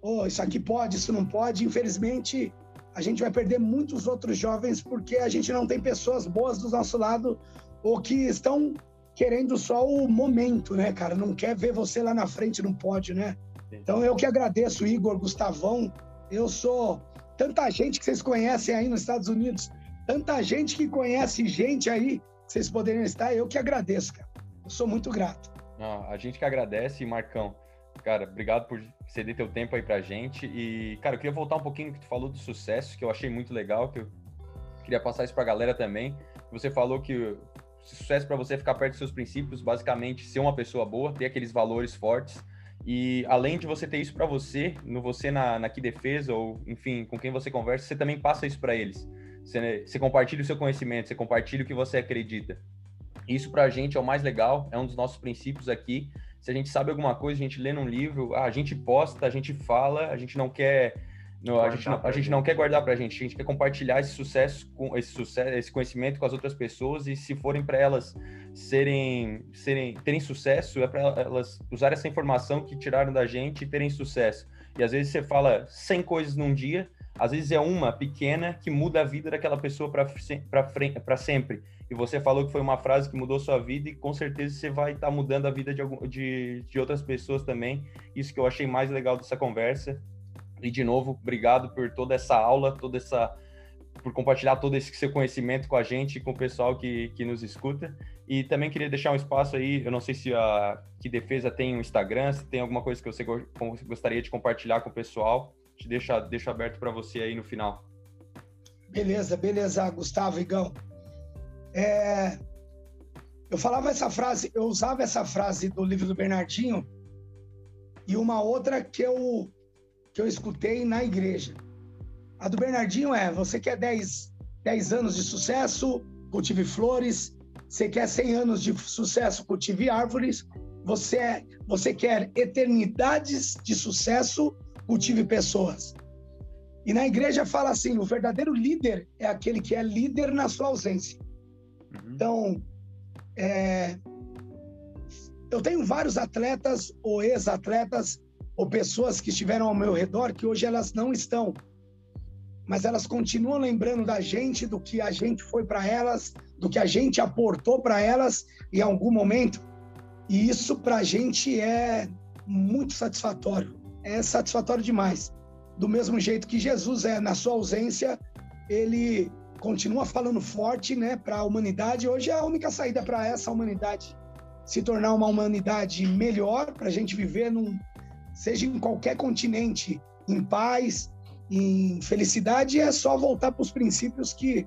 oh, isso aqui pode, isso não pode. Infelizmente, a gente vai perder muitos outros jovens porque a gente não tem pessoas boas do nosso lado ou que estão querendo só o momento, né, cara? Não quer ver você lá na frente no pódio, né? Então eu que agradeço, Igor, Gustavão. Eu sou tanta gente que vocês conhecem aí nos Estados Unidos, tanta gente que conhece gente aí que vocês poderiam estar. Eu que agradeço, cara. Eu sou muito grato. Ah, a gente que agradece, Marcão. Cara, obrigado por ceder teu tempo aí pra gente. E, cara, eu queria voltar um pouquinho no que tu falou do sucesso, que eu achei muito legal, que eu queria passar isso pra galera também. Você falou que sucesso para você é ficar perto dos seus princípios, basicamente ser uma pessoa boa, ter aqueles valores fortes. E além de você ter isso para você, no você na, na que defesa ou enfim, com quem você conversa, você também passa isso para eles. Você, você compartilha o seu conhecimento, você compartilha o que você acredita. Isso para a gente é o mais legal, é um dos nossos princípios aqui. Se a gente sabe alguma coisa, a gente lê num livro, a gente posta, a gente fala, a gente não quer. Não, a, gente não, a gente não quer guardar para a gente, a gente quer compartilhar esse sucesso, com esse sucesso, esse conhecimento com as outras pessoas e se forem para elas serem, serem, terem sucesso, é para elas usar essa informação que tiraram da gente e terem sucesso. E às vezes você fala 100 coisas num dia, às vezes é uma pequena que muda a vida daquela pessoa para sempre. E você falou que foi uma frase que mudou sua vida e com certeza você vai estar tá mudando a vida de, algum, de, de outras pessoas também. Isso que eu achei mais legal dessa conversa. E de novo, obrigado por toda essa aula, toda essa por compartilhar todo esse seu conhecimento com a gente e com o pessoal que, que nos escuta. E também queria deixar um espaço aí, eu não sei se a Que Defesa tem um Instagram, se tem alguma coisa que você gostaria de compartilhar com o pessoal. Te deixo, deixo aberto para você aí no final. Beleza, beleza, Gustavo Igão. É, eu falava essa frase, eu usava essa frase do livro do Bernardinho, e uma outra que eu, que eu escutei na igreja. A do Bernardinho é: você quer 10, 10 anos de sucesso, cultive flores. Você quer 100 anos de sucesso, cultive árvores. Você, você quer eternidades de sucesso, cultive pessoas. E na igreja fala assim: o verdadeiro líder é aquele que é líder na sua ausência. Uhum. Então, é, eu tenho vários atletas ou ex-atletas ou pessoas que estiveram ao meu redor que hoje elas não estão, mas elas continuam lembrando da gente, do que a gente foi para elas, do que a gente aportou para elas em algum momento. E isso para a gente é muito satisfatório, é satisfatório demais. Do mesmo jeito que Jesus é na sua ausência, ele continua falando forte, né, para a humanidade. Hoje é a única saída para essa humanidade se tornar uma humanidade melhor, para a gente viver num, seja em qualquer continente, em paz, em felicidade, é só voltar para os princípios que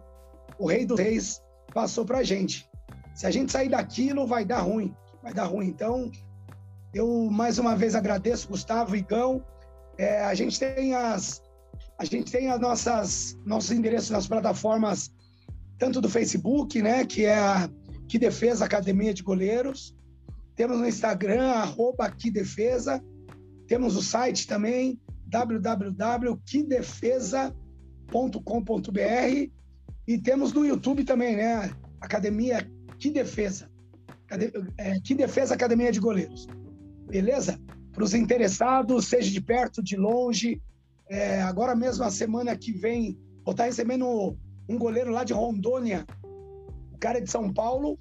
o Rei dos Reis passou para a gente. Se a gente sair daquilo, vai dar ruim, vai dar ruim. Então, eu mais uma vez agradeço Gustavo Igão. É, a gente tem as a gente tem as nossas nossos endereços nas plataformas tanto do Facebook, né, que é a Que Defesa Academia de Goleiros. Temos no Instagram arroba Que Defesa. Temos o site também www.quidefesa.com.br e temos no YouTube também, né? Academia Que Defesa. É, que Defesa Academia de Goleiros. Beleza? Para os interessados, seja de perto, de longe. É, agora mesmo, a semana que vem, vou estar recebendo um goleiro lá de Rondônia. O cara é de São Paulo.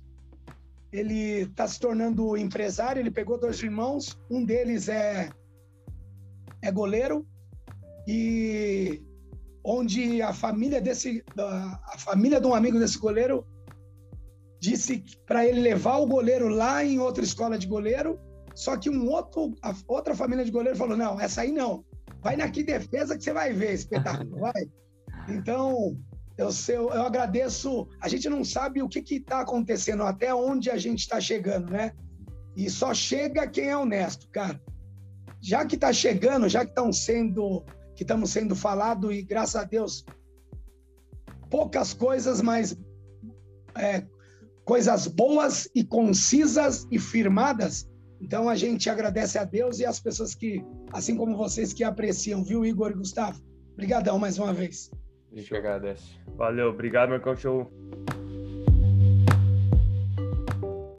Ele está se tornando empresário. Ele pegou dois irmãos. Um deles é é goleiro e onde a família desse a família de um amigo desse goleiro disse para ele levar o goleiro lá em outra escola de goleiro, só que um outro a outra família de goleiro falou: "Não, essa aí não. Vai na que defesa que você vai ver espetáculo, vai". Então, eu, eu, eu agradeço. A gente não sabe o que está acontecendo, até onde a gente está chegando, né? E só chega quem é honesto, cara já que está chegando, já que estão sendo, que estamos sendo falado e graças a Deus poucas coisas, mas é, coisas boas e concisas e firmadas. Então a gente agradece a Deus e as pessoas que, assim como vocês que apreciam, viu, Igor e Gustavo? Obrigadão mais uma vez. A gente agradece. Valeu, obrigado, meu Show.